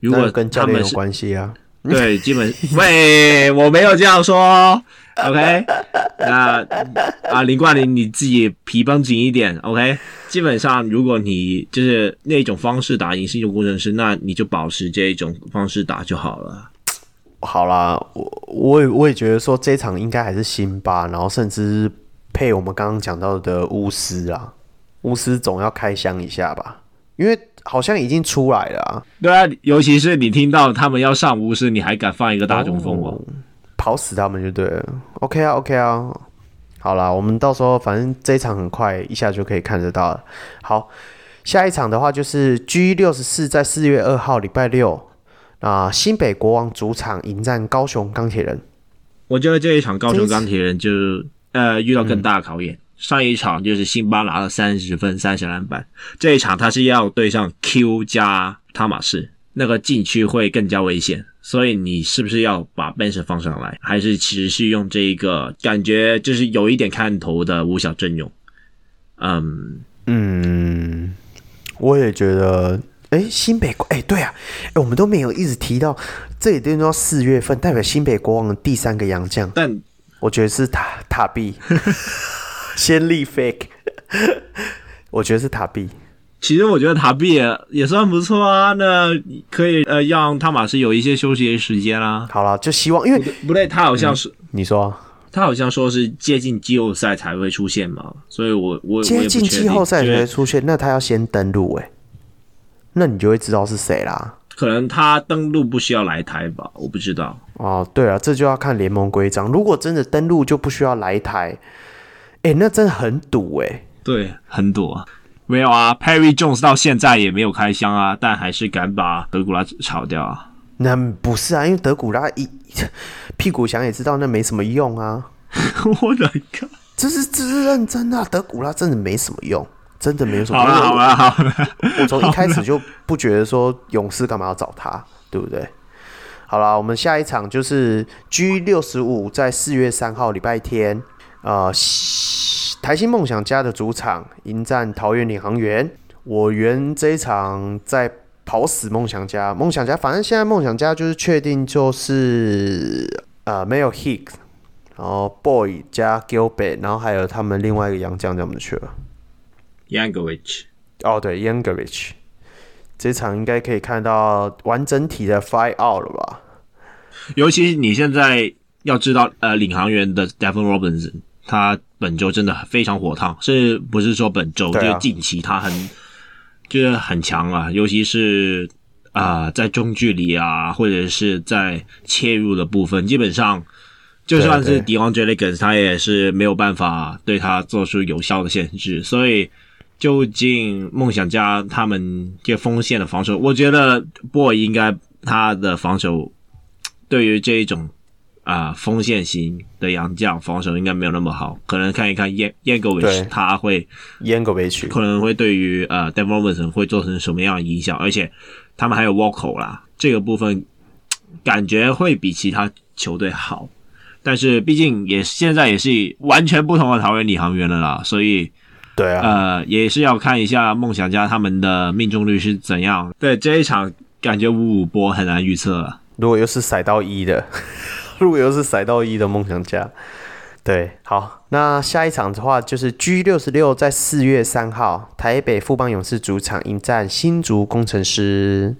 如果跟教练有关系啊？对，基本 喂，我没有这样说。OK，那啊，林冠霖你自己皮绷紧一点。OK，基本上如果你就是那种方式打赢新竹攻城狮，那你就保持这一种方式打就好了。好啦，我我也我也觉得说这场应该还是辛巴，然后甚至配我们刚刚讲到的巫师啊，巫师总要开箱一下吧，因为好像已经出来了啊。对啊，尤其是你听到他们要上巫师，你还敢放一个大中锋吗？哦跑死他们就对了，OK 啊，OK 啊，好啦，我们到时候反正这一场很快一下就可以看得到了。好，下一场的话就是 G 六十四，在四月二号礼拜六啊，新北国王主场迎战高雄钢铁人。我觉得这一场高雄钢铁人就呃遇到更大的考验。上一场就是辛巴拿了三十分、三十篮板，这一场他是要对上 Q 加汤马士，那个禁区会更加危险。所以你是不是要把 bench 放上来，还是其实是用这一个感觉就是有一点看头的五小阵容？嗯嗯，我也觉得，哎、欸，新北国，哎、欸，对啊，哎、欸，我们都没有一直提到，这里都要四月份，代表新北国王的第三个洋将，但我觉得是塔塔比，先立 fake，我觉得是塔碧。其实我觉得塔比也，也算不错啊，那可以呃让汤马斯有一些休息的时间啦。好了，就希望因为不对，他好像是、嗯、你说，他好像说是接近季后赛才会出现嘛，所以我我接近季后赛才会出现，那他要先登录哎，那你就会知道是谁啦。可能他登录不需要来台吧，我不知道。哦，对啊，这就要看联盟规章。如果真的登录就不需要来台，哎，那真的很堵哎。对，很堵啊。没有啊，Perry Jones 到现在也没有开箱啊，但还是敢把德古拉炒掉啊？那不是啊，因为德古拉一 屁股想也知道那没什么用啊。我的个，这是这是认真的啊，德古拉真的没什么用，真的没有什么用。好了好了好了，我从一开始就不觉得说勇士干嘛要找他，对不对？好了，我们下一场就是 G 六十五，在四月三号礼拜天，呃。台新梦想家的主场迎战桃园领航员，我原这一场在跑死梦想家。梦想家反正现在梦想家就是确定就是呃没有 Hicks，然后 Boy 加 Gilbert，然后还有他们另外一个洋将怎么去了？Yangovich。哦对，Yangovich，这场应该可以看到完整体的 Fight Out 了吧？尤其你现在要知道，呃，领航员的 Devon Robinson。他本周真的非常火烫，是不是说本周、啊、就是近期他很就是很强啊，尤其是啊、呃、在中距离啊或者是在切入的部分，基本上就算是 DeAndre Liggins 他也是没有办法对他做出有效的限制，所以究竟梦想家他们这锋线的防守，我觉得 Boy 应该他的防守对于这一种啊、呃、锋线型的洋将防守应该没有那么好，可能看一看 Yengovich 他会 Yengovich 可能会对于呃 Devon Robinson 会造成什么样的影响，而且他们还有 Walker 啦，这个部分感觉会比其他球队好，但是毕竟也现在也是完全不同的桃园领航员了啦，所以。对啊，呃，也是要看一下梦想家他们的命中率是怎样。对这一场，感觉五五波很难预测了。如果又是甩到一的，如果又是骰到一的梦想家，对，好，那下一场的话就是 G 六十六，在四月三号，台北富邦勇士主场迎战新竹工程师。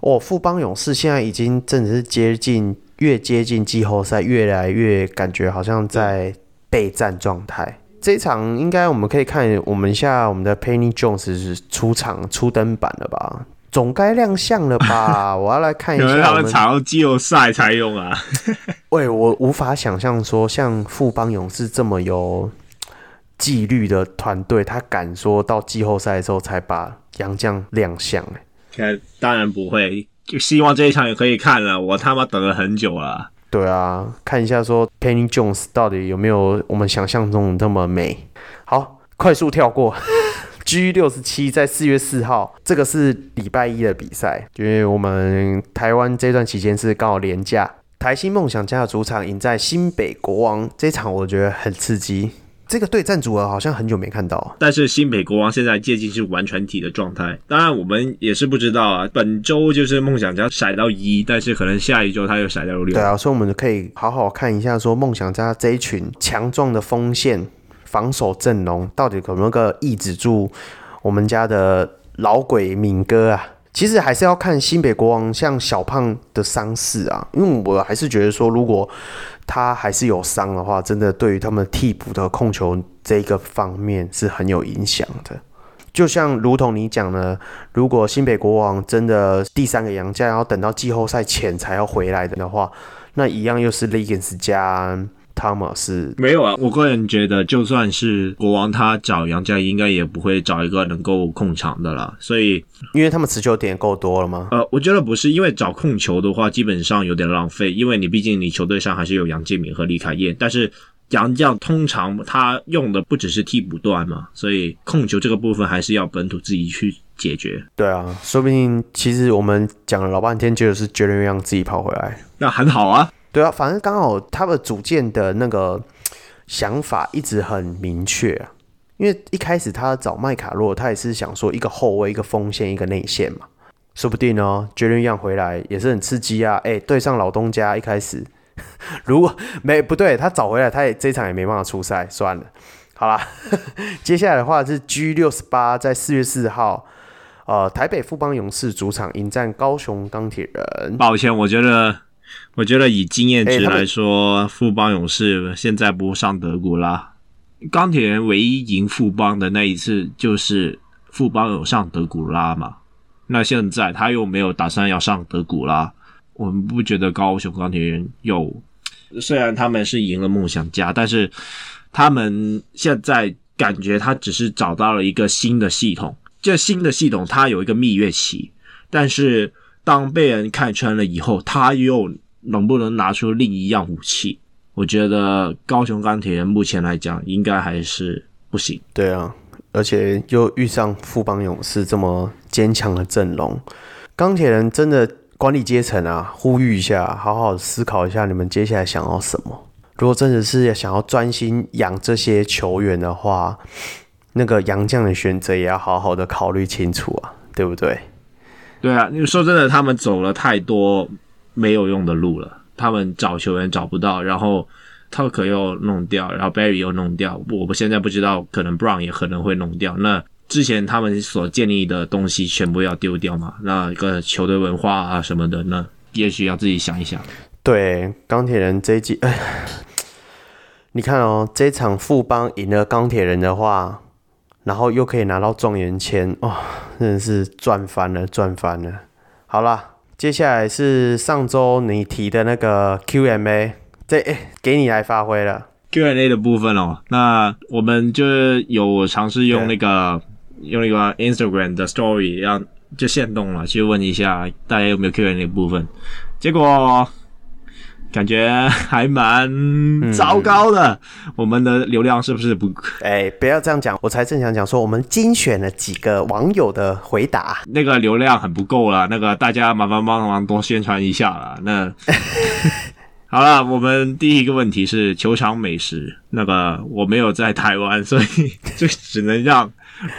哦，富邦勇士现在已经真的是接近，越接近季后赛，越来越感觉好像在备战状态。这一场应该我们可以看我们一下我们的 Penny Jones 是出场出登板了吧？总该亮相了吧？我要来看一下。他们采用季后赛才用啊！喂，我无法想象说像富邦勇士这么有纪律的团队，他敢说到季后赛的时候才把杨将亮相哎、欸。当然不会，就希望这一场也可以看了。我他妈等了很久了。对啊，看一下说 Penny Jones 到底有没有我们想象中的那么美。好，快速跳过 G 六十七，在四月四号，这个是礼拜一的比赛，因为我们台湾这段期间是刚好连假。台新梦想家的主场赢在新北国王，这场我觉得很刺激。这个对战组合好像很久没看到，但是新北国王现在接近是完全体的状态。当然，我们也是不知道啊。本周就是梦想家甩到一，但是可能下一周他又甩到六。对啊，所以我们可以好好看一下，说梦想家这一群强壮的锋线防守阵容，到底可不可以抑制住我们家的老鬼敏哥啊？其实还是要看新北国王像小胖的伤势啊，因为我还是觉得说，如果他还是有伤的话，真的对于他们替补的控球这一个方面是很有影响的。就像如同你讲的，如果新北国王真的第三个洋将要等到季后赛前才要回来的话，那一样又是 Legends 加。汤马斯没有啊，我个人觉得，就算是国王他找洋将，应该也不会找一个能够控场的啦。所以，因为他们持球点够多了吗？呃，我觉得不是，因为找控球的话，基本上有点浪费，因为你毕竟你球队上还是有杨建敏和李凯燕，但是杨将通常他用的不只是替补段嘛，所以控球这个部分还是要本土自己去解决。对啊，说不定其实我们讲了老半天，就是觉得让自己跑回来，那很好啊。对啊，反正刚好他的组建的那个想法一直很明确啊。因为一开始他找麦卡洛，他也是想说一个后卫、一个锋线、一个内线嘛。说不定哦，Jalen Young 回来也是很刺激啊。哎，对上老东家，一开始 如果没不对，他找回来，他也这场也没办法出赛，算了。好啦，接下来的话是 G 六十八，在四月四号，呃，台北富邦勇士主场迎战高雄钢铁人。抱歉，我觉得。我觉得以经验值来说，富邦勇士现在不上德古拉。钢铁人唯一赢富邦的那一次，就是富邦有上德古拉嘛。那现在他又没有打算要上德古拉，我们不觉得高雄钢铁人有。虽然他们是赢了梦想家，但是他们现在感觉他只是找到了一个新的系统。这新的系统它有一个蜜月期，但是当被人看穿了以后，他又。能不能拿出另一样武器？我觉得高雄钢铁人目前来讲应该还是不行。对啊，而且又遇上富邦勇士这么坚强的阵容，钢铁人真的管理阶层啊，呼吁一下，好好思考一下，你们接下来想要什么？如果真的是想要专心养这些球员的话，那个杨将的选择也要好好的考虑清楚啊，对不对？对啊，你说真的，他们走了太多。没有用的路了，他们找球员找不到，然后 Tucker 又弄掉，然后 Barry 又弄掉，我们现在不知道，可能 Brown 也可能会弄掉。那之前他们所建立的东西全部要丢掉嘛？那一个球队文化啊什么的，那也许要自己想一想。对，钢铁人这一季，哎，你看哦，这场富邦赢了钢铁人的话，然后又可以拿到状元签，哇、哦，真的是赚翻了，赚翻了。好啦。接下来是上周你提的那个 Q M A，这诶给你来发挥了。Q M A 的部分哦，那我们就有尝试用那个用那个 Instagram 的 Story，让就限动了，去问一下大家有没有 Q M A 的部分，结果感觉还蛮糟糕的，嗯、我们的流量是不是不？哎，不要这样讲，我才正想讲说，我们精选了几个网友的回答，那个流量很不够了，那个大家麻烦帮忙多宣传一下了，那。好了，我们第一个问题是球场美食。那个我没有在台湾，所以就只能让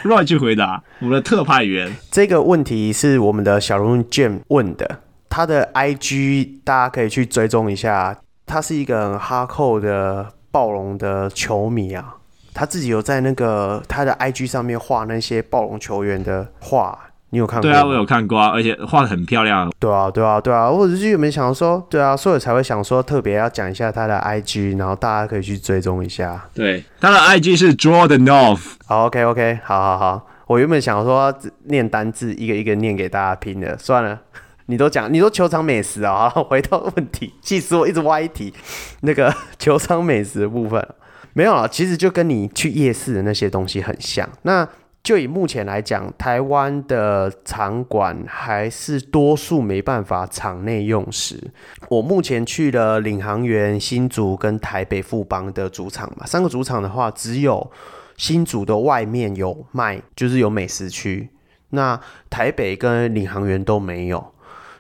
Roy 去回答。我们的特派员，这个问题是我们的小龙 Jam 问的，他的 IG 大家可以去追踪一下。他是一个很哈扣的暴龙的球迷啊，他自己有在那个他的 IG 上面画那些暴龙球员的画。你有看过？对啊，我有看过啊，而且画的很漂亮。对啊，对啊，对啊，我只是有没有想说，对啊，所以才会想说特别要讲一下他的 IG，然后大家可以去追踪一下。对，他的 IG 是 Jordan North。好，OK，OK，好好好。我原本想说念单字，一个一个念给大家拼的，算了，你都讲，你说球场美食啊，回到问题，气死我，一直歪题。那个 球场美食的部分没有啊，其实就跟你去夜市的那些东西很像。那就以目前来讲，台湾的场馆还是多数没办法场内用食。我目前去了领航员、新竹跟台北富邦的主场嘛，三个主场的话，只有新竹的外面有卖，就是有美食区。那台北跟领航员都没有，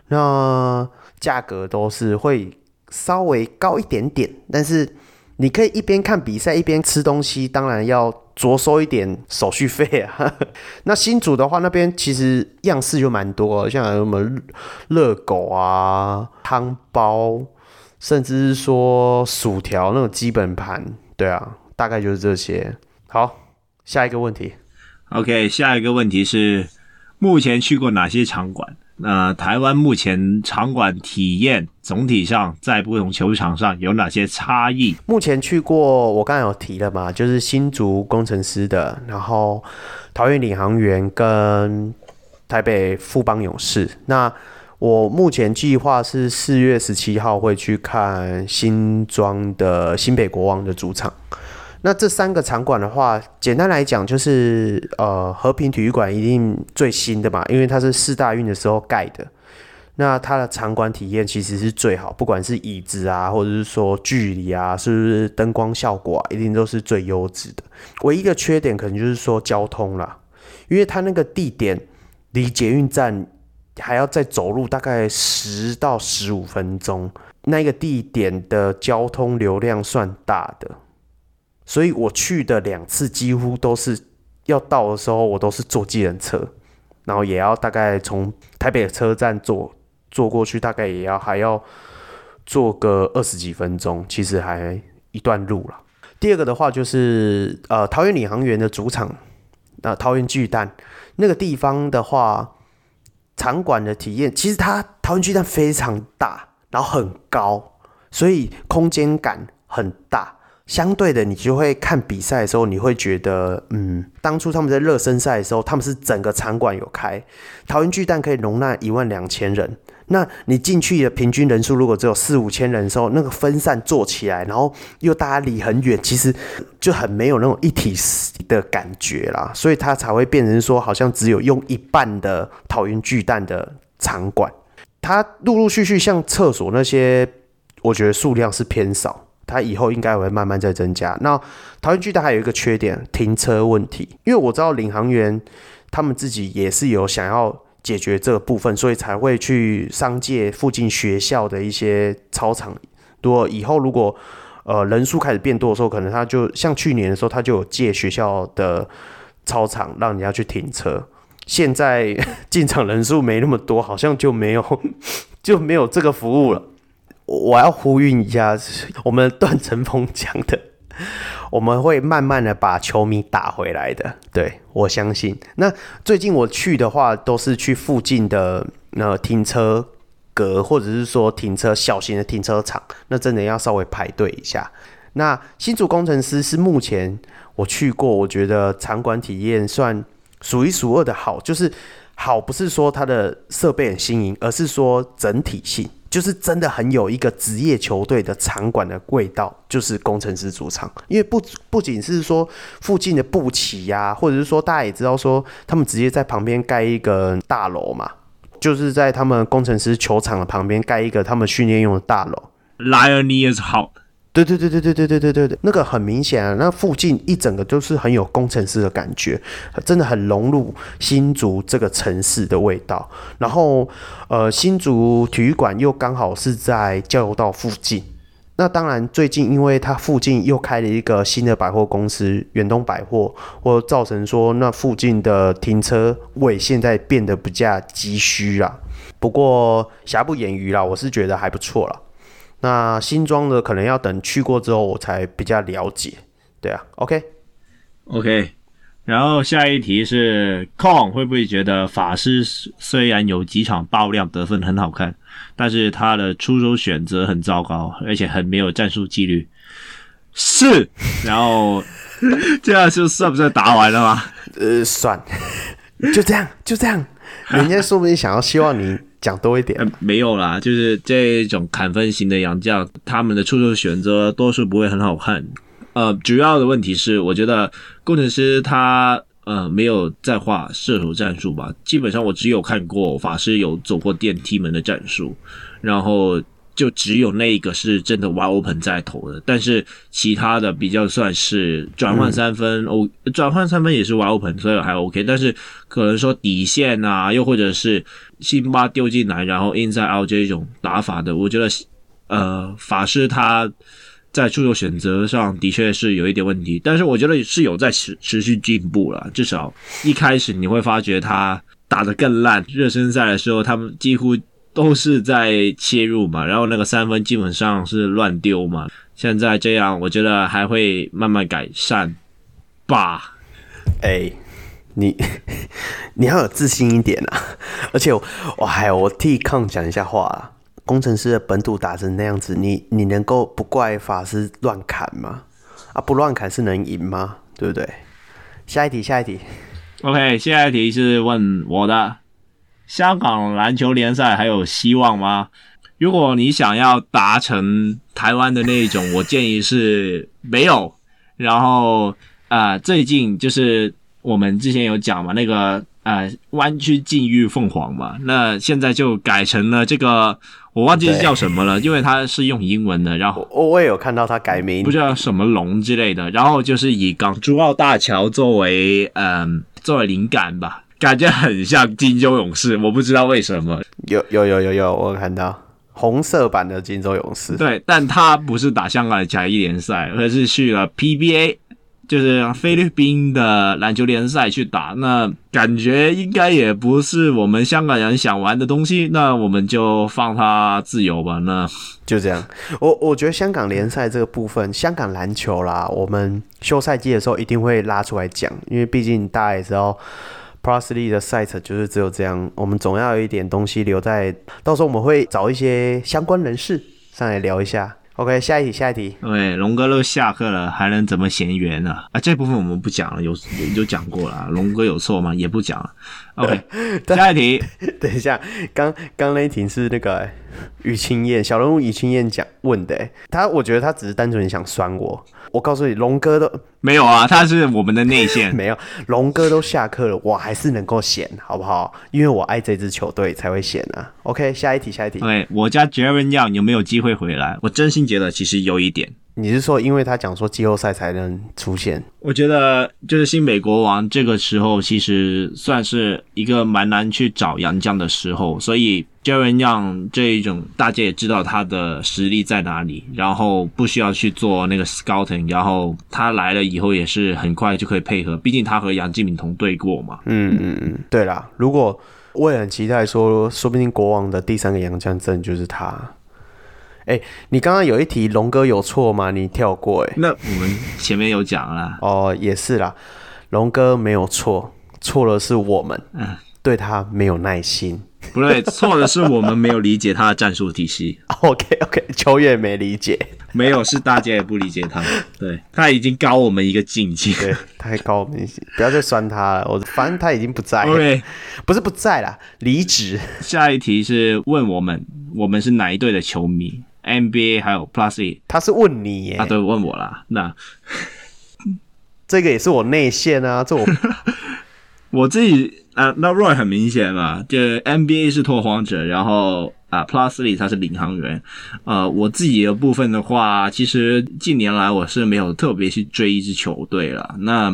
那价格都是会稍微高一点点，但是你可以一边看比赛一边吃东西，当然要。酌收一点手续费啊。那新竹的话，那边其实样式就蛮多，像什么热狗啊、汤包，甚至是说薯条那种基本盘。对啊，大概就是这些。好，下一个问题。OK，下一个问题是目前去过哪些场馆？那台湾目前场馆体验总体上在不同球场上有哪些差异？目前去过，我刚才有提了嘛，就是新竹工程师的，然后桃园领航员跟台北富邦勇士。那我目前计划是四月十七号会去看新庄的新北国王的主场。那这三个场馆的话，简单来讲就是，呃，和平体育馆一定最新的嘛，因为它是四大运的时候盖的。那它的场馆体验其实是最好，不管是椅子啊，或者是说距离啊，是不是灯光效果啊，一定都是最优质的。唯一的缺点可能就是说交通啦，因为它那个地点离捷运站还要再走路大概十到十五分钟，那个地点的交通流量算大的。所以我去的两次几乎都是要到的时候，我都是坐计程车，然后也要大概从台北车站坐坐过去，大概也要还要坐个二十几分钟，其实还一段路了。第二个的话就是呃桃园领航员的主场，呃桃园巨蛋那个地方的话，场馆的体验其实它桃园巨蛋非常大，然后很高，所以空间感很大。相对的，你就会看比赛的时候，你会觉得，嗯，当初他们在热身赛的时候，他们是整个场馆有开，桃园巨蛋可以容纳一万两千人。那你进去的平均人数如果只有四五千人的时候，那个分散坐起来，然后又大家离很远，其实就很没有那种一体的感觉啦。所以它才会变成说，好像只有用一半的桃园巨蛋的场馆，它陆陆续续像厕所那些，我觉得数量是偏少。它以后应该会慢慢再增加。那桃园巨蛋还有一个缺点，停车问题。因为我知道领航员他们自己也是有想要解决这个部分，所以才会去商界附近学校的一些操场。如果以后如果呃人数开始变多的时候，可能他就像去年的时候，他就有借学校的操场让人家去停车。现在 进场人数没那么多，好像就没有 就没有这个服务了。我要呼吁一下，我们段成峰讲的，我们会慢慢的把球迷打回来的。对，我相信。那最近我去的话，都是去附近的那停车格，或者是说停车小型的停车场，那真的要稍微排队一下。那新竹工程师是目前我去过，我觉得场馆体验算数一数二的好，就是好不是说它的设备很新颖，而是说整体性。就是真的很有一个职业球队的场馆的味道，就是工程师主场。因为不不仅是说附近的布起呀、或者是说大家也知道说他们直接在旁边盖一个大楼嘛，就是在他们工程师球场的旁边盖一个他们训练用的大楼。Lion is hot。对对对对对对对对对，那个很明显啊，那附近一整个都是很有工程师的感觉，真的很融入新竹这个城市的味道。然后，呃，新竹体育馆又刚好是在交流道附近。那当然，最近因为它附近又开了一个新的百货公司远东百货，或造成说那附近的停车位现在变得比较急需啊。不过瑕不掩瑜啦，我是觉得还不错啦。那新装的可能要等去过之后，我才比较了解。对啊，OK，OK。然后下一题是，Kong 会不会觉得法师虽然有几场爆量得分很好看，但是他的出手选择很糟糕，而且很没有战术纪律？是。然后 这样就算不算答完了吗？呃，算。就这样，就这样。人家说不定想要希望你。讲多一点、呃，没有啦，就是这种砍分型的洋将，他们的出手选择多数不会很好看。呃，主要的问题是，我觉得工程师他呃没有在画射手战术吧。基本上我只有看过法师有走过电梯门的战术，然后。就只有那一个是真的 wide open 在投的，但是其他的比较算是转换三分哦，转换三分也是 wide open，所以还 OK。但是可能说底线啊，又或者是辛巴丢进来，然后 inside out 这种打法的，我觉得呃法师他在出手选择上的确是有一点问题，但是我觉得是有在持持续进步了。至少一开始你会发觉他打得更烂，热身赛的时候他们几乎。都是在切入嘛，然后那个三分基本上是乱丢嘛。现在这样，我觉得还会慢慢改善吧。哎、你 你要有自信一点啊！而且我，还有我替康讲一下话啊。工程师的本土打成那样子，你你能够不怪法师乱砍吗？啊，不乱砍是能赢吗？对不对？下一题，下一题。OK，下一题是问我的。香港篮球联赛还有希望吗？如果你想要达成台湾的那一种，我建议是没有。然后啊、最近就是我们之前有讲嘛，那个呃，弯曲禁欲凤凰嘛，那现在就改成了这个，我忘记是叫什么了，因为它是用英文的。然后我我也有看到它改名，不知道什么龙之类的。然后就是以港珠澳大桥作为嗯作为灵感吧。感觉很像金州勇士，我不知道为什么。有有有有有，我有看到红色版的金州勇士。对，但他不是打香港的甲一联赛，而是去了 PBA，就是菲律宾的篮球联赛去打。那感觉应该也不是我们香港人想玩的东西，那我们就放他自由吧。那就这样。我我觉得香港联赛这个部分，香港篮球啦，我们休赛季的时候一定会拉出来讲，因为毕竟大家也知道。，ProSLy 的赛程就是只有这样，我们总要有一点东西留在，到时候我们会找一些相关人士上来聊一下。OK，下一题，下一题。对，龙哥都下课了，还能怎么嫌缘呢？啊，这部分我们不讲了，有有讲过了。龙哥有错吗？也不讲了。OK，下一题。等一下，刚刚那一题是那个于青燕，小人物于青燕讲问的，他我觉得他只是单纯想酸我。我告诉你，龙哥都没有啊，他是我们的内线，没有。龙哥都下课了，我还是能够闲，好不好？因为我爱这支球队才会闲啊。OK，下一题，下一题。对，我家 Jaren Young 有没有机会回来？我真心觉得其实有一点。你是说，因为他讲说季后赛才能出现？我觉得就是新北国王这个时候，其实算是一个蛮难去找洋将的时候，所以 Jaren Young 这一种大家也知道他的实力在哪里，然后不需要去做那个 scouting，然后他来了以后也是很快就可以配合，毕竟他和杨敬敏同队过嘛。嗯嗯嗯，对啦，如果我也很期待说，说不定国王的第三个洋将真的就是他。哎、欸，你刚刚有一题龙哥有错吗？你跳过哎、欸。那我们前面有讲了。哦，也是啦，龙哥没有错，错的是我们，嗯，对他没有耐心。不对，错的是我们没有理解他的战术体系。OK OK，球员没理解，没有是大家也不理解他。对，他已经高我们一个境界。对，他还高我们一些，不要再酸他了。我反正他已经不在了。不是不在了，离职。下一题是问我们。我们是哪一队的球迷？NBA 还有 Plus E，他是问你耶，啊，对，问我啦。那这个也是我内线啊，这我 我自己啊，那 Roy 很明显嘛，就 NBA 是拓荒者，然后。啊，Plus Lee 他是领航员，呃，我自己的部分的话，其实近年来我是没有特别去追一支球队了。那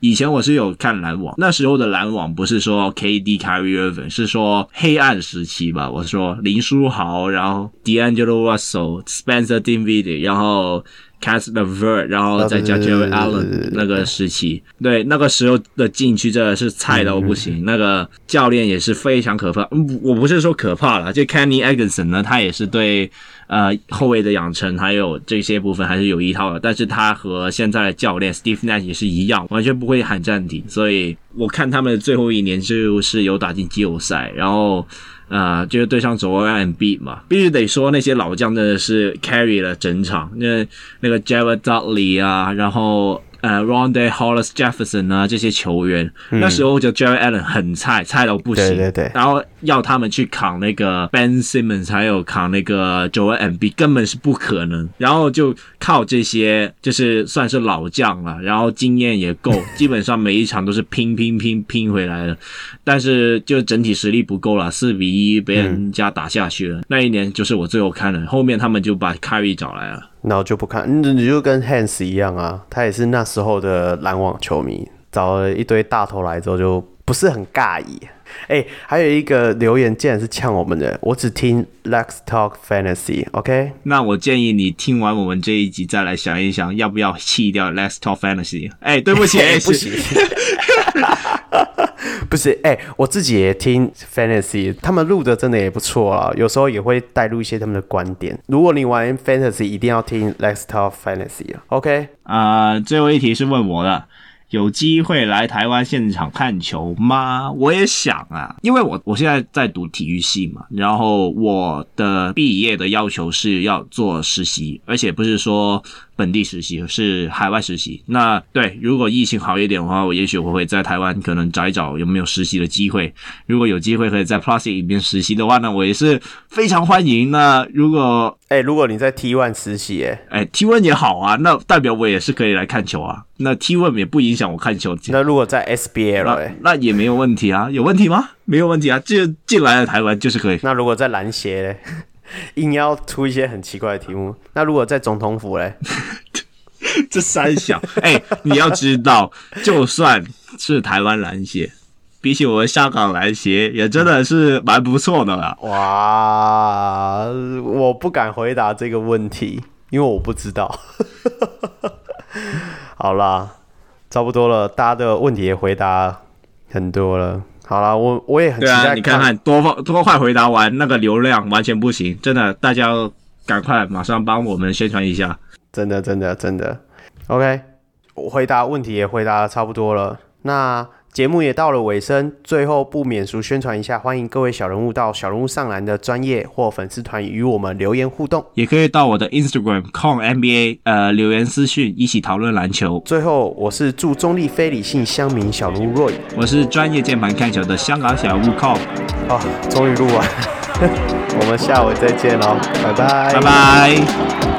以前我是有看篮网，那时候的篮网不是说 KD、k a r i e Irving，是说黑暗时期吧？我说林书豪，然后 D'Angelo Russell、Spencer Dinwiddie，然后。Caris LeVert，然后再加 Jarrett Allen 那个时期，对那个时候的禁区真的是菜到不行，嗯、那个教练也是非常可怕。我不是说可怕了，就 Kenny Atkinson 呢，他也是对呃后卫的养成还有这些部分还是有一套的，但是他和现在的教练 Steve Nash 也是一样，完全不会喊暂停。所以我看他们最后一年就是有打进季后赛，然后。啊、就是对上左外援 B 嘛，必须得说那些老将真的是 carry 了整场，那那个 Jared Dudley 啊，然后。呃、uh,，Rondae Hollis Jefferson 啊，这些球员，嗯、那时候就 Jarrett Allen 很菜，菜到不行。对对对。然后要他们去扛那个 Ben Simmons，还有扛那个 Joel Embiid，根本是不可能。然后就靠这些，就是算是老将了，然后经验也够，基本上每一场都是拼拼拼拼回来的。但是就整体实力不够了，四比一被人家打下去了。嗯、那一年就是我最后看了，后面他们就把 Kyrie 找来了。然后就不看，你就跟 Hans 一样啊，他也是那时候的篮网球迷，找了一堆大头来之后就不是很尬意。哎、欸，还有一个留言竟然是呛我们的，我只听 Let's Talk Fantasy，OK？、Okay? 那我建议你听完我们这一集再来想一想，要不要弃掉 Let's Talk Fantasy？哎、欸，对不起，欸、不行。不是，哎、我自己也听 Fantasy，他们录的真的也不错啊，有时候也会带入一些他们的观点。如果你玩 Fantasy，一定要听 Let's Talk Fantasy 啊，OK？啊、最后一题是问我的。有机会来台湾现场看球吗？我也想啊，因为我我现在在读体育系嘛，然后我的毕业的要求是要做实习，而且不是说本地实习，是海外实习。那对，如果疫情好一点的话，我也许我会在台湾可能找一找有没有实习的机会。如果有机会可以在 Plus 里面实习的话呢，我也是非常欢迎。那如果哎、欸，如果你在 T1 实习、欸，哎哎，T1 也好啊，那代表我也是可以来看球啊。那 T1 也不影响我看球。那如果在 SBL，那那也没有问题啊，有问题吗？没有问题啊，就进来了台湾就是可以。那如果在篮协嘞，硬要出一些很奇怪的题目。那如果在总统府嘞，这三小，哎、欸，你要知道，就算是台湾篮协，比起我们香港篮协，也真的是蛮不错的啦。哇，我不敢回答这个问题，因为我不知道。好啦，差不多了，大家的问题也回答很多了。好啦，我我也很期待看。对啊，你看看多方多快回答完，那个流量完全不行，真的，大家赶快马上帮我们宣传一下。真的，真的，真的。OK，我回答问题也回答的差不多了。那。节目也到了尾声，最后不免俗宣传一下，欢迎各位小人物到小人物上篮的专业或粉丝团与我们留言互动，也可以到我的 Instagram con NBA 呃留言私讯一起讨论篮球。最后，我是祝中立非理性乡民小人物 Roy，我是专业键盘看球的香港小人物 Con。啊，终于录完，我们下回再见喽，拜拜，拜拜。